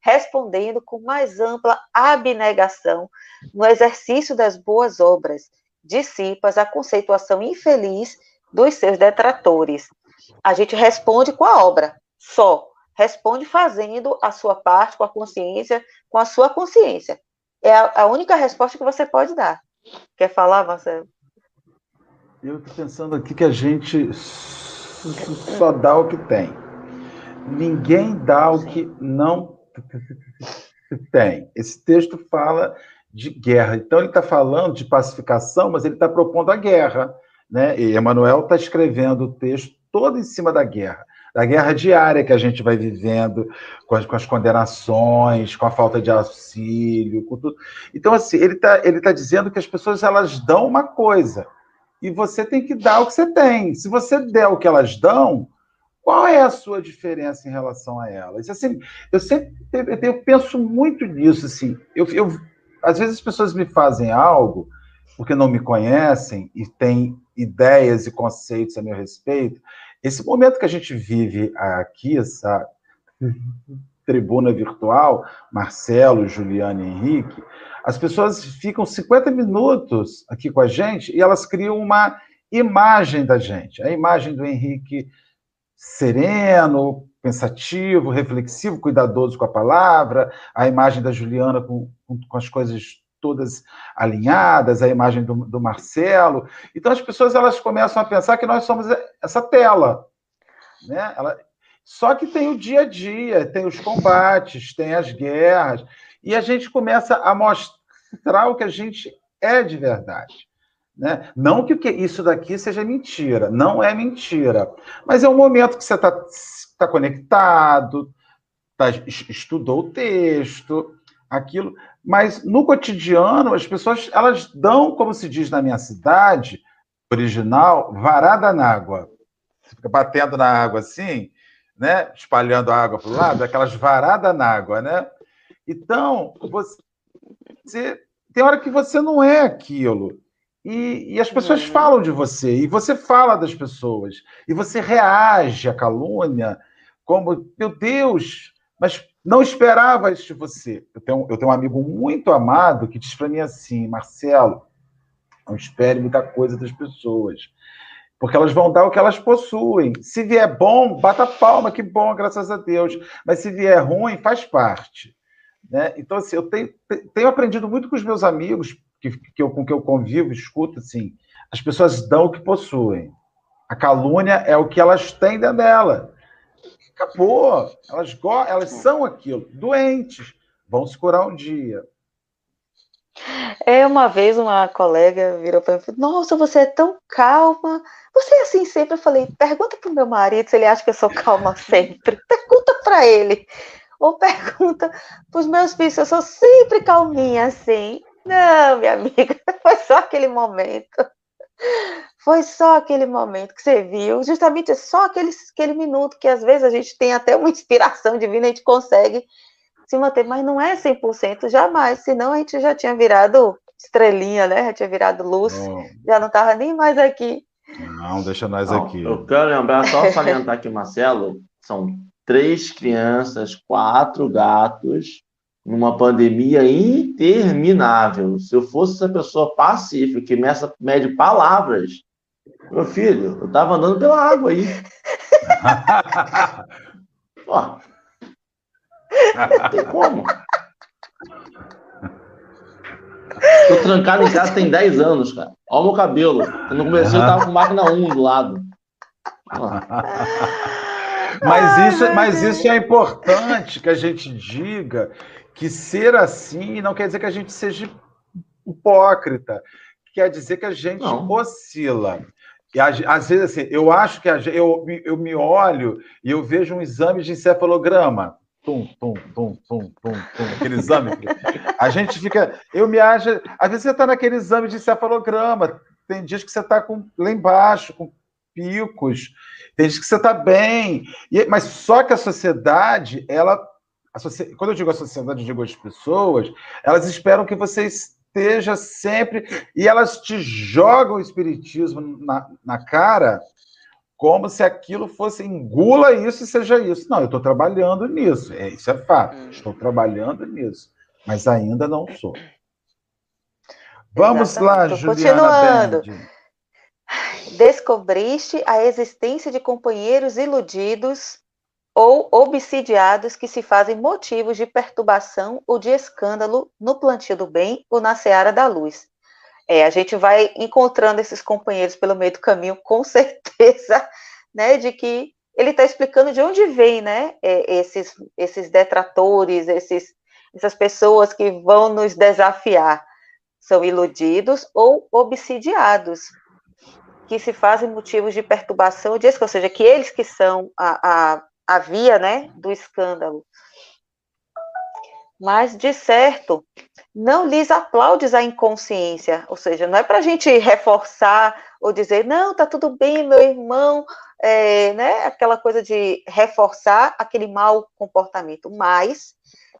Respondendo com mais ampla abnegação no exercício das boas obras, dissipas a conceituação infeliz dos seus detratores. A gente responde com a obra, só. Responde fazendo a sua parte com a consciência, com a sua consciência. É a, a única resposta que você pode dar. Quer falar, Marcelo? Eu estou pensando aqui que a gente só dá o que tem. Ninguém dá o que não tem. Esse texto fala de guerra. Então, ele está falando de pacificação, mas ele está propondo a guerra. Né? E Emmanuel está escrevendo o texto todo em cima da guerra da guerra diária que a gente vai vivendo, com as, com as condenações, com a falta de auxílio, com tudo. Então, assim, ele está ele tá dizendo que as pessoas elas dão uma coisa e você tem que dar o que você tem. Se você der o que elas dão, qual é a sua diferença em relação a elas? Assim, eu sempre eu, eu penso muito nisso. Assim, eu, eu, às vezes as pessoas me fazem algo porque não me conhecem e têm ideias e conceitos a meu respeito, esse momento que a gente vive aqui, essa tribuna virtual, Marcelo, Juliana e Henrique, as pessoas ficam 50 minutos aqui com a gente e elas criam uma imagem da gente. A imagem do Henrique sereno, pensativo, reflexivo, cuidadoso com a palavra, a imagem da Juliana com, com as coisas todas alinhadas, a imagem do, do, Marcelo. Então as pessoas elas começam a pensar que nós somos essa tela, né? Ela, Só que tem o dia a dia, tem os combates, tem as guerras, e a gente começa a mostrar o que a gente é de verdade. Né? Não que isso daqui seja mentira, não é mentira, mas é um momento que você está tá conectado, tá, estudou o texto, aquilo, mas no cotidiano as pessoas elas dão, como se diz na minha cidade original, varada na água. Você fica batendo na água assim, né? Espalhando a água para o lado, aquelas varadas na água, né? Então, você tem hora que você não é aquilo. E, e, as pessoas uhum. falam de você, e você fala das pessoas, e você reage à calúnia como, meu Deus, mas não esperava isso de você. Eu tenho, eu tenho um amigo muito amado que diz para mim assim, Marcelo, não espere muita coisa das pessoas, porque elas vão dar o que elas possuem. Se vier bom, bata palma, que bom, graças a Deus. Mas se vier ruim, faz parte. Né? Então, assim, eu tenho, tenho aprendido muito com os meus amigos, que, que eu, com que eu convivo, escuto, assim, as pessoas dão o que possuem. A calúnia é o que elas têm dentro dela. Acabou. Elas, elas são aquilo. Doentes. Vão se curar um dia. É, uma vez uma colega virou para mim e falou: Nossa, você é tão calma. Você é assim sempre? Eu falei: Pergunta para o meu marido se ele acha que eu sou calma sempre. Pergunta para ele. Ou pergunta para os meus filhos se eu sou sempre calminha assim. Não, minha amiga, foi só aquele momento. Foi só aquele momento que você viu, justamente só aquele, aquele minuto que às vezes a gente tem até uma inspiração divina, a gente consegue se manter, mas não é 100% jamais, senão a gente já tinha virado estrelinha, né? Já tinha virado luz, oh. já não estava nem mais aqui. Não, deixa nós não, aqui. Eu quero lembrar, só salientar aqui, Marcelo, são três crianças, quatro gatos, numa pandemia interminável. Se eu fosse essa pessoa pacífica que meça, mede palavras, meu filho, eu tava andando pela água aí. Ó. Não tem como. Tô trancado em casa tem 10 anos, cara. Olha o meu cabelo. Quando eu comecei, eu tava com máquina 1 do lado. Mas isso, mas isso é importante que a gente diga que ser assim não quer dizer que a gente seja hipócrita, quer dizer que a gente não. oscila. E às vezes, assim, eu acho que a, eu, eu me olho e eu vejo um exame de encefalograma. Tum, tum, tum, tum, tum, tum, aquele exame. A gente fica. Eu me acho. Às vezes você está naquele exame de encefalograma. Tem dias que você está lá embaixo, com picos. Tem dias que você está bem. E, mas só que a sociedade, ela Socia... Quando eu digo a sociedade, eu digo as pessoas, elas esperam que você esteja sempre. E elas te jogam o espiritismo na, na cara como se aquilo fosse engula isso e seja isso. Não, eu estou trabalhando nisso. É, isso é fato. Hum. Estou trabalhando nisso. Mas ainda não sou. Vamos Exatamente. lá, Juliana Continuando. Descobriste a existência de companheiros iludidos ou obsidiados que se fazem motivos de perturbação ou de escândalo no plantio do bem ou na seara da luz. É, a gente vai encontrando esses companheiros pelo meio do caminho, com certeza, né, de que ele está explicando de onde vem, né, é, esses, esses detratores, esses, essas pessoas que vão nos desafiar. São iludidos ou obsidiados, que se fazem motivos de perturbação, ou seja, que eles que são a, a havia, né, do escândalo. Mas, de certo, não lhes aplaudes a inconsciência, ou seja, não é para a gente reforçar ou dizer, não, tá tudo bem, meu irmão, é, né, aquela coisa de reforçar aquele mau comportamento, mas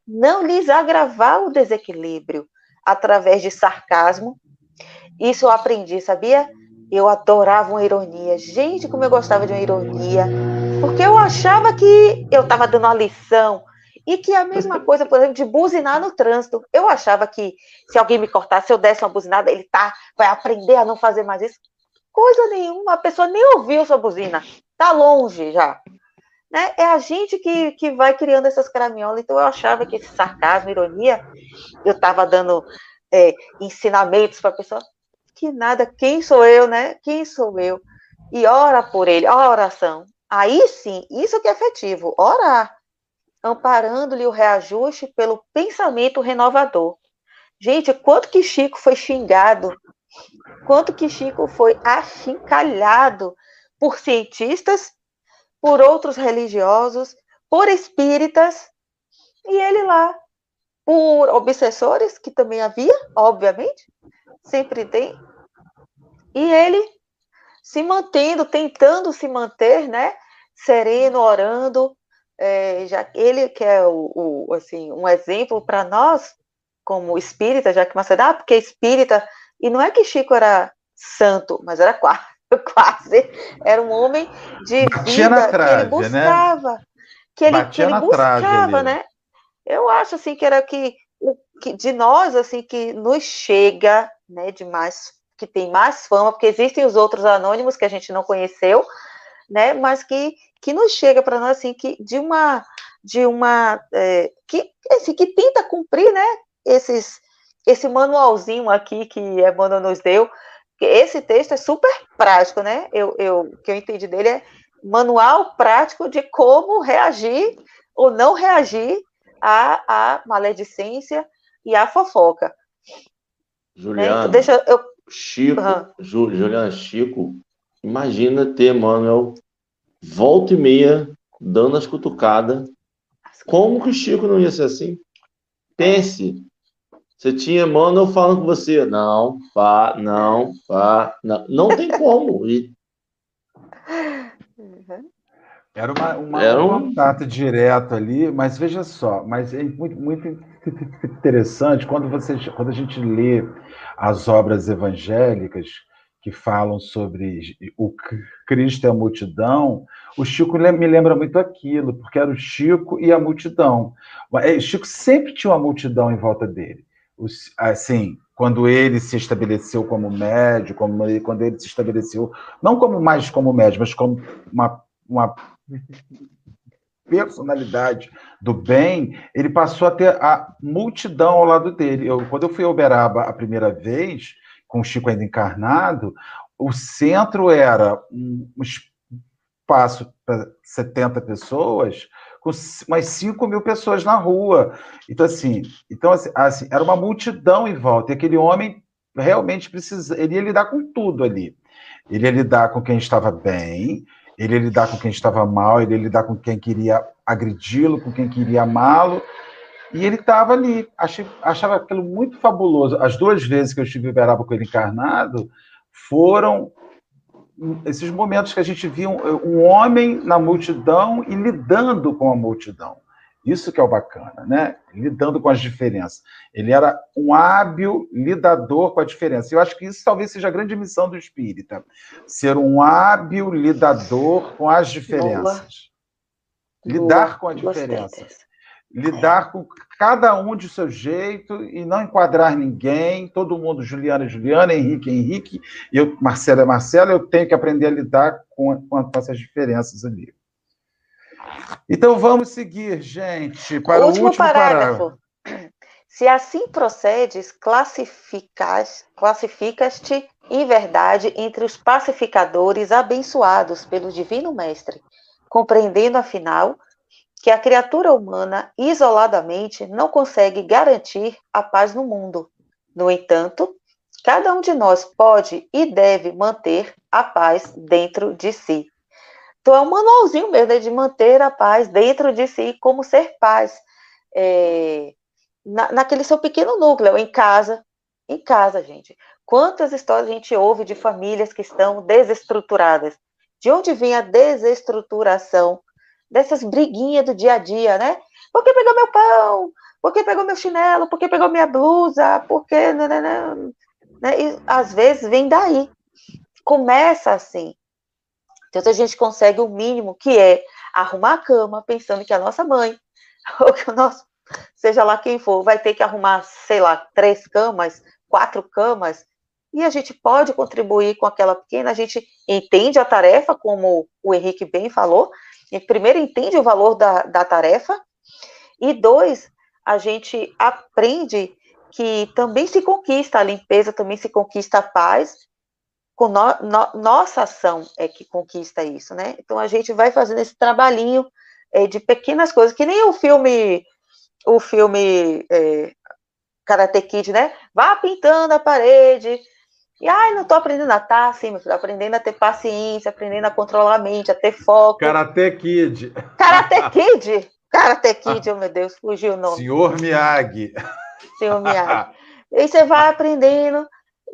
não lhes agravar o desequilíbrio através de sarcasmo. Isso eu aprendi, sabia? Eu adorava uma ironia. Gente, como eu gostava de uma ironia porque eu achava que eu estava dando a lição. E que a mesma coisa, por exemplo, de buzinar no trânsito. Eu achava que se alguém me cortasse, se eu desse uma buzinada, ele tá, vai aprender a não fazer mais isso. Coisa nenhuma, a pessoa nem ouviu sua buzina. Tá longe já. Né? É a gente que, que vai criando essas caramiolas. Então eu achava que esse sarcasmo, ironia, eu estava dando é, ensinamentos para a pessoa. Que nada, quem sou eu, né? Quem sou eu? E ora por ele, ó a oração Aí sim, isso que é efetivo, orar, amparando-lhe o reajuste pelo pensamento renovador. Gente, quanto que Chico foi xingado, quanto que Chico foi achincalhado por cientistas, por outros religiosos, por espíritas, e ele lá, por obsessores, que também havia, obviamente, sempre tem, e ele se mantendo, tentando se manter, né, sereno, orando, é, já ele que é o, o assim um exemplo para nós como espírita, já que Macedo, ah, porque espírita e não é que Chico era santo, mas era quase, quase era um homem de vida trave, que ele né? buscava, né? que ele, que ele buscava, né? Eu acho assim que era que o que de nós assim que nos chega, né, de mais que tem mais fama, porque existem os outros anônimos que a gente não conheceu, né, mas que que nos chega para nós assim que de uma de uma é, que assim, que tenta cumprir, né, esses esse manualzinho aqui que Emmanuel nos deu, esse texto é super prático, né? Eu, eu que eu entendi dele é manual prático de como reagir ou não reagir à, à maledicência e à fofoca. Juliana, então, deixa eu... Chico, uhum. Juliana, Chico, imagina ter Manuel volta e meia dando as cutucadas. Como que o Chico não ia ser assim? Pense. Você tinha Manuel falando com você. Não, pá, não, pá, não. Não tem como. E era uma, uma, Era um... um contato direto ali, mas veja só, mas é muito, muito interessante quando, você, quando a gente lê as obras evangélicas que falam sobre o Cristo e a multidão, o Chico me lembra muito aquilo, porque era o Chico e a multidão. O é, Chico sempre tinha uma multidão em volta dele. Assim, quando ele se estabeleceu como médio, como, quando ele se estabeleceu, não como mais como médio, mas como uma, uma personalidade do bem, ele passou a ter a multidão ao lado dele. Eu, quando eu fui a Uberaba a primeira vez, com o Chico ainda encarnado, o centro era um espaço para 70 pessoas, com umas 5 mil pessoas na rua. Então, assim, então, assim, assim, era uma multidão em volta. E aquele homem realmente precisa, ele ia lidar com tudo ali. Ele ia lidar com quem estava bem, ele ia lidar com quem estava mal, ele ia lidar com quem queria agredi-lo, com quem queria amá-lo. E ele estava ali. Achei, achava aquilo muito fabuloso. As duas vezes que eu estive em Uberaba com ele encarnado foram esses momentos que a gente via um, um, homem na multidão e lidando com a multidão. Isso que é o bacana, né? Lidando com as diferenças. Ele era um hábil lidador com a diferença. Eu acho que isso talvez seja a grande missão do espírita, ser um hábil lidador com as diferenças. Boa. Lidar Boa. com a diferença. Lidar com cada um de seu jeito e não enquadrar ninguém, todo mundo, Juliana, Juliana, Henrique, Henrique, eu, Marcela, Marcela, eu tenho que aprender a lidar com, com essas diferenças ali. Então vamos seguir, gente, para o último, último parágrafo. parágrafo. Se assim procedes, classificas, classificas-te em verdade entre os pacificadores abençoados pelo Divino Mestre, compreendendo, afinal, que a criatura humana isoladamente não consegue garantir a paz no mundo. No entanto, cada um de nós pode e deve manter a paz dentro de si. Então, é um manualzinho mesmo né, de manter a paz dentro de si, como ser paz. É, na, naquele seu pequeno núcleo, em casa. Em casa, gente. Quantas histórias a gente ouve de famílias que estão desestruturadas? De onde vem a desestruturação dessas briguinhas do dia a dia, né? Por que pegou meu pão? Por que pegou meu chinelo? Por que pegou minha blusa? Por que. Né, né, né? né? E, às vezes vem daí. Começa assim. Então, a gente consegue o mínimo, que é arrumar a cama, pensando que a nossa mãe, ou que o nosso, seja lá quem for, vai ter que arrumar, sei lá, três camas, quatro camas, e a gente pode contribuir com aquela pequena, a gente entende a tarefa, como o Henrique bem falou, gente primeiro entende o valor da, da tarefa, e dois, a gente aprende que também se conquista a limpeza, também se conquista a paz, com no, no, nossa ação é que conquista isso, né? Então a gente vai fazendo esse trabalhinho é, de pequenas coisas, que nem o filme, o filme é, Karate Kid, né? Vá pintando a parede. E ai, não tô aprendendo a estar assim, meu filho, aprendendo a ter paciência, aprendendo a controlar a mente, a ter foco. Karate Kid. Karate Kid? Karate Kid, oh meu Deus, fugiu o nome. Senhor Miyagi. Senhor Miyagi. e você vai aprendendo.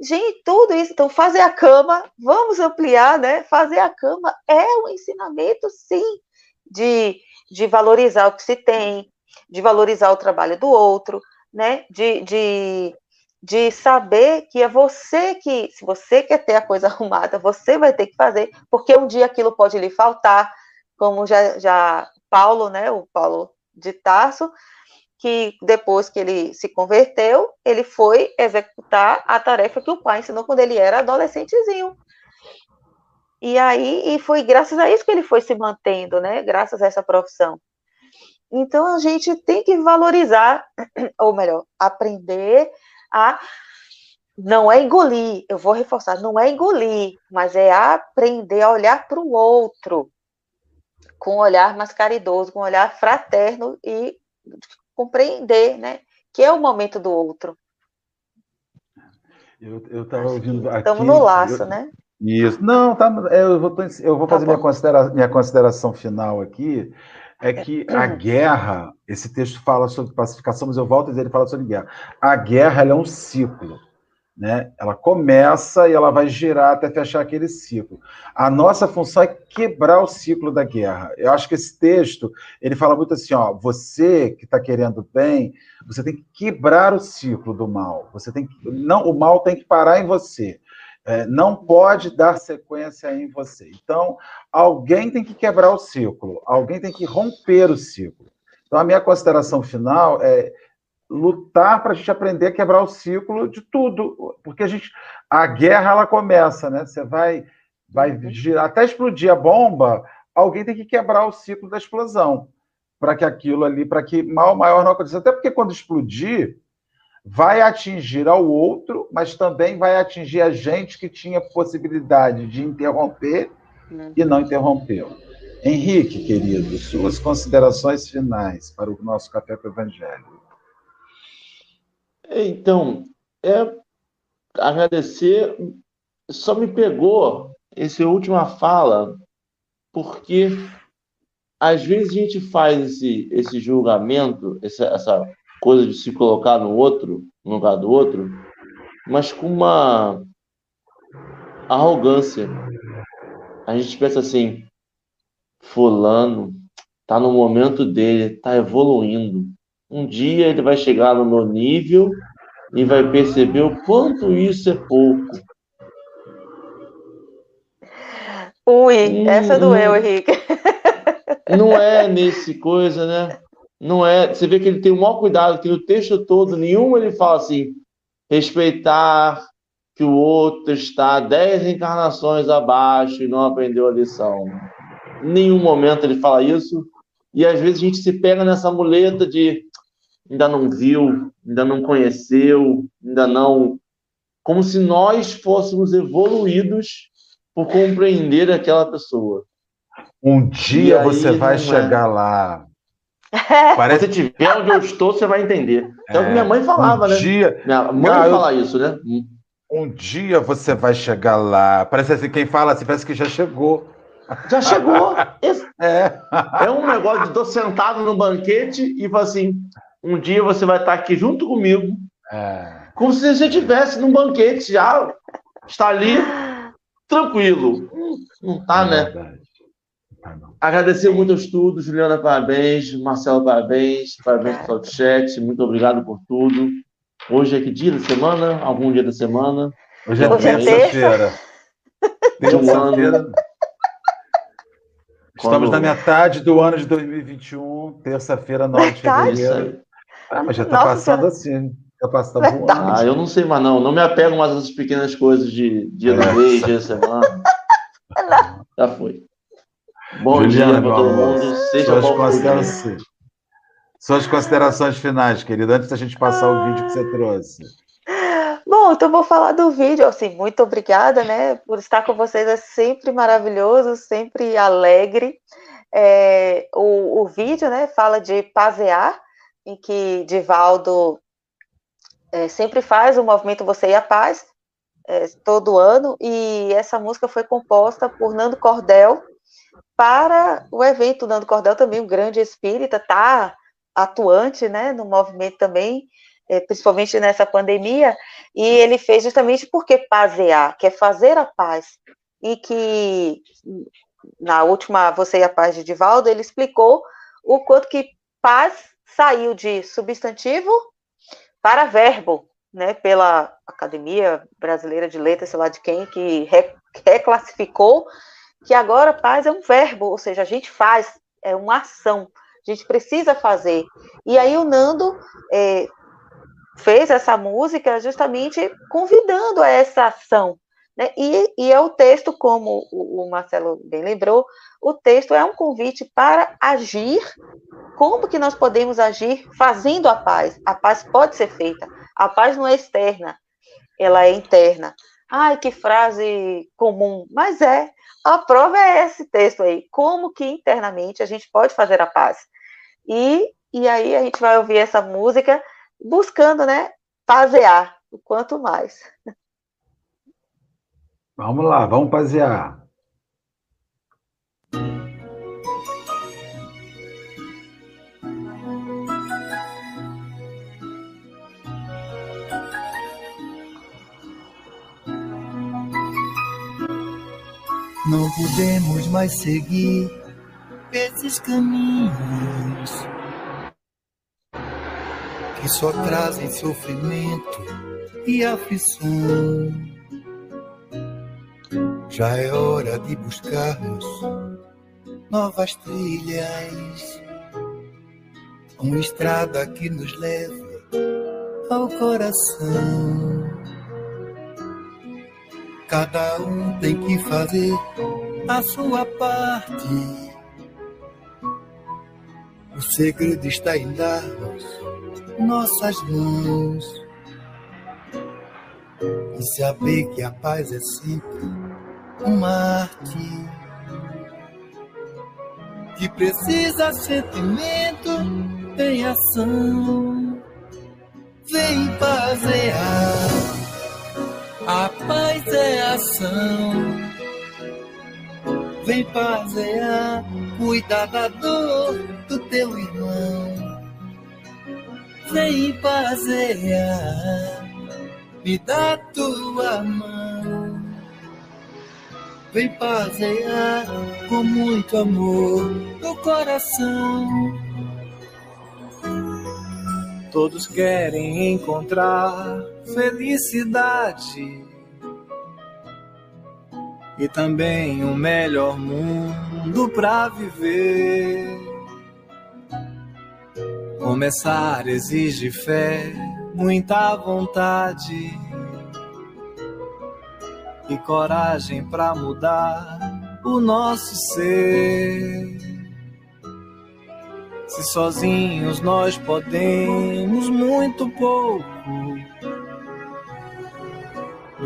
Gente, tudo isso. Então, fazer a cama, vamos ampliar, né? Fazer a cama é um ensinamento, sim, de, de valorizar o que se tem, de valorizar o trabalho do outro, né? De, de, de saber que é você que, se você quer ter a coisa arrumada, você vai ter que fazer, porque um dia aquilo pode lhe faltar, como já, já Paulo, né? O Paulo de Tarso, que depois que ele se converteu, ele foi executar a tarefa que o pai ensinou quando ele era adolescentezinho. E aí, e foi graças a isso que ele foi se mantendo, né? Graças a essa profissão. Então a gente tem que valorizar, ou melhor, aprender a não é engolir, eu vou reforçar, não é engolir, mas é aprender a olhar para o outro com um olhar mais caridoso, com um olhar fraterno e compreender, né? Que é o momento do outro. Eu estava ouvindo aqui. Estamos no laço, eu, né? Isso. Não, tá, eu vou, eu vou tá fazer minha, considera, minha consideração final aqui. É que a guerra, esse texto fala sobre pacificação, mas eu volto a dizer, ele fala sobre guerra. A guerra é um ciclo. Né? Ela começa e ela vai girar até fechar aquele ciclo. A nossa função é quebrar o ciclo da guerra. Eu acho que esse texto ele fala muito assim, ó, você que está querendo bem, você tem que quebrar o ciclo do mal. Você tem que, não, o mal tem que parar em você. É, não pode dar sequência em você. Então, alguém tem que quebrar o ciclo. Alguém tem que romper o ciclo. Então, a minha consideração final é lutar para a gente aprender a quebrar o ciclo de tudo, porque a gente a guerra ela começa, né? Você vai vai uhum. girar, até explodir a bomba, alguém tem que quebrar o ciclo da explosão para que aquilo ali, para que mal maior não aconteça. Até porque quando explodir, vai atingir ao outro, mas também vai atingir a gente que tinha possibilidade de interromper e não interrompeu. Henrique, querido, suas considerações finais para o nosso Café com o Evangelho. Então, é agradecer. Só me pegou essa última fala, porque às vezes a gente faz esse, esse julgamento, essa, essa coisa de se colocar no outro, no lugar do outro, mas com uma arrogância. A gente pensa assim, fulano tá no momento dele, tá evoluindo. Um dia ele vai chegar no meu nível e vai perceber o quanto isso é pouco. Ui, essa doeu, Henrique. Não é nesse coisa, né? Não é. Você vê que ele tem o maior cuidado, que no texto todo, nenhum ele fala assim, respeitar que o outro está dez encarnações abaixo e não aprendeu a lição. Em nenhum momento ele fala isso. E às vezes a gente se pega nessa muleta de ainda não viu, ainda não conheceu, ainda não. Como se nós fôssemos evoluídos por compreender aquela pessoa. Um dia você vai é. chegar lá. Parece... Se tiver onde eu estou, você vai entender. É o que minha mãe falava, um né? Dia... Minha mãe ah, fala eu... isso, né? Um dia você vai chegar lá. Parece assim, quem fala assim, parece que já chegou. Já chegou. é. é um negócio de tô sentado no banquete e falo assim: um dia você vai estar aqui junto comigo, é. como se você estivesse num banquete já, está ali tranquilo. Não está, é né? Tá, Agradecer muito ao estudo, Juliana, parabéns, Marcelo, parabéns, parabéns pelo chat, muito obrigado por tudo. Hoje é que dia da semana? Algum dia da semana? Hoje é terça-feira. Terça-feira. Estamos na metade do ano de 2021, terça-feira, 9 de fevereiro. Ah, mas já está passando assim. Já passa, tá voando. Ah, eu não sei mais não. Não me apego mais às pequenas coisas de dia do mês, dia da semana. Já foi. Bom Juliana, dia para todo mundo. Seja suas, considerações, suas considerações finais, querido, antes da gente passar o vídeo que você trouxe. Bom, então vou falar do vídeo. Assim, muito obrigada, né, por estar com vocês. É sempre maravilhoso, sempre alegre. É, o, o vídeo, né, fala de pasear, em que Divaldo é, sempre faz o movimento Você e a Paz, é, todo ano, e essa música foi composta por Nando Cordel para o evento. Nando Cordel também, um grande espírita, tá atuante, né, no movimento também, é, principalmente nessa pandemia, e ele fez justamente porque pasear, que é fazer a paz, e que na última Você e a Paz de Divaldo, ele explicou o quanto que paz saiu de substantivo para verbo, né, pela Academia Brasileira de Letras, sei lá de quem, que reclassificou que agora paz é um verbo, ou seja, a gente faz, é uma ação, a gente precisa fazer. E aí o Nando é, fez essa música justamente convidando a essa ação. Né? E, e, é o texto, como o, o, Marcelo bem lembrou, o texto é um convite para agir. Como que nós podemos agir fazendo a paz? A paz pode ser feita. A paz não é externa, ela é interna. Ai, que frase comum, mas é. A prova é esse texto aí. Como que internamente a gente pode fazer a paz? E, e aí a gente vai ouvir essa música buscando, né, pasear o quanto mais. Vamos lá, vamos pasear. Não podemos mais seguir esses caminhos que só trazem sofrimento e aflição. Já é hora de buscarmos novas trilhas, uma estrada que nos leve ao coração. Cada um tem que fazer a sua parte. O segredo está em darmos nossas mãos e saber que a paz é sempre uma arte que precisa sentimento, tem ação. Vem pasear a paz é ação. Vem pasear, cuidar da dor do teu irmão. Vem pasear, me dá tua mão. Vem pasear com muito amor no coração. Todos querem encontrar felicidade e também um melhor mundo para viver. Começar exige fé, muita vontade e coragem para mudar o nosso ser. Se sozinhos nós podemos muito pouco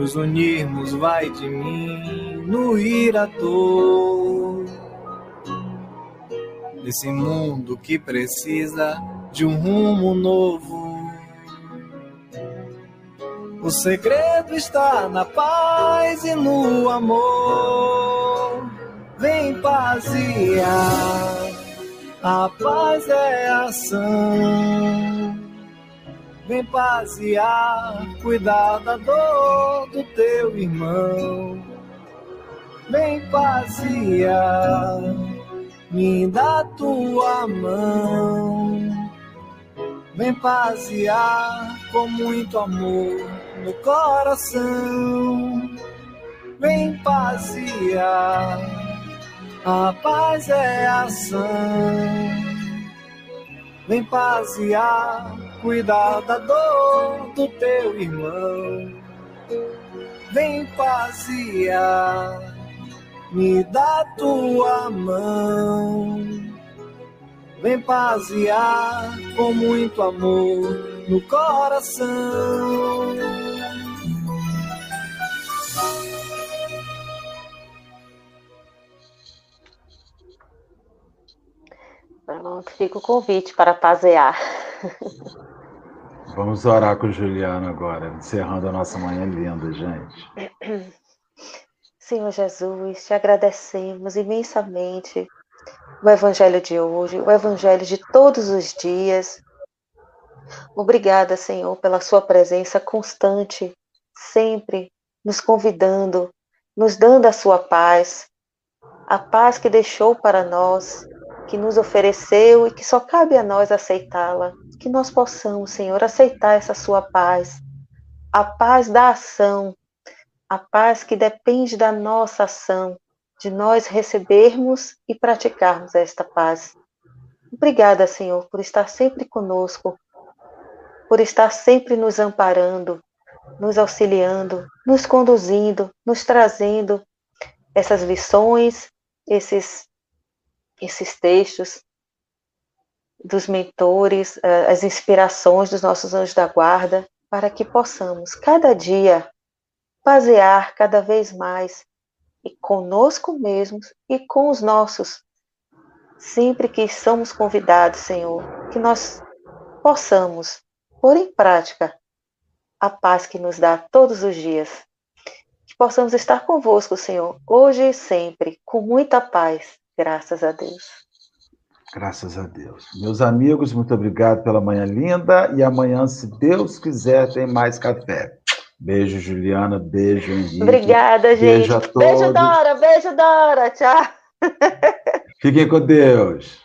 nos unirmos vai diminuir a dor desse mundo que precisa de um rumo novo. O segredo está na paz e no amor. Vem paziar, a paz é ação Vem passear, cuidar da dor do teu irmão. Vem passear, me dá tua mão. Vem passear com muito amor no coração. Vem passear, a paz é ação. Vem passear cuidar da dor do teu irmão. Vem passear, me dá tua mão. Vem passear com muito amor no coração. Pronto, fica o convite para passear. Vamos orar com o Juliano agora, encerrando a nossa manhã linda, gente. Senhor Jesus, te agradecemos imensamente o Evangelho de hoje, o Evangelho de todos os dias. Obrigada, Senhor, pela Sua presença constante, sempre nos convidando, nos dando a Sua paz, a paz que deixou para nós, que nos ofereceu e que só cabe a nós aceitá-la. Que nós possamos, Senhor, aceitar essa Sua paz, a paz da ação, a paz que depende da nossa ação, de nós recebermos e praticarmos esta paz. Obrigada, Senhor, por estar sempre conosco, por estar sempre nos amparando, nos auxiliando, nos conduzindo, nos trazendo essas lições, esses, esses textos dos mentores, eh, as inspirações dos nossos anjos da guarda, para que possamos cada dia basear cada vez mais e conosco mesmos e com os nossos. Sempre que somos convidados, Senhor, que nós possamos pôr em prática a paz que nos dá todos os dias. Que possamos estar convosco, Senhor, hoje e sempre, com muita paz, graças a Deus. Graças a Deus. Meus amigos, muito obrigado pela manhã linda e amanhã, se Deus quiser, tem mais café. Beijo, Juliana. Beijo, Henrique. Obrigada, gente. Beijo a todos. Beijo, Dora. Beijo, Dora. Tchau. Fiquem com Deus.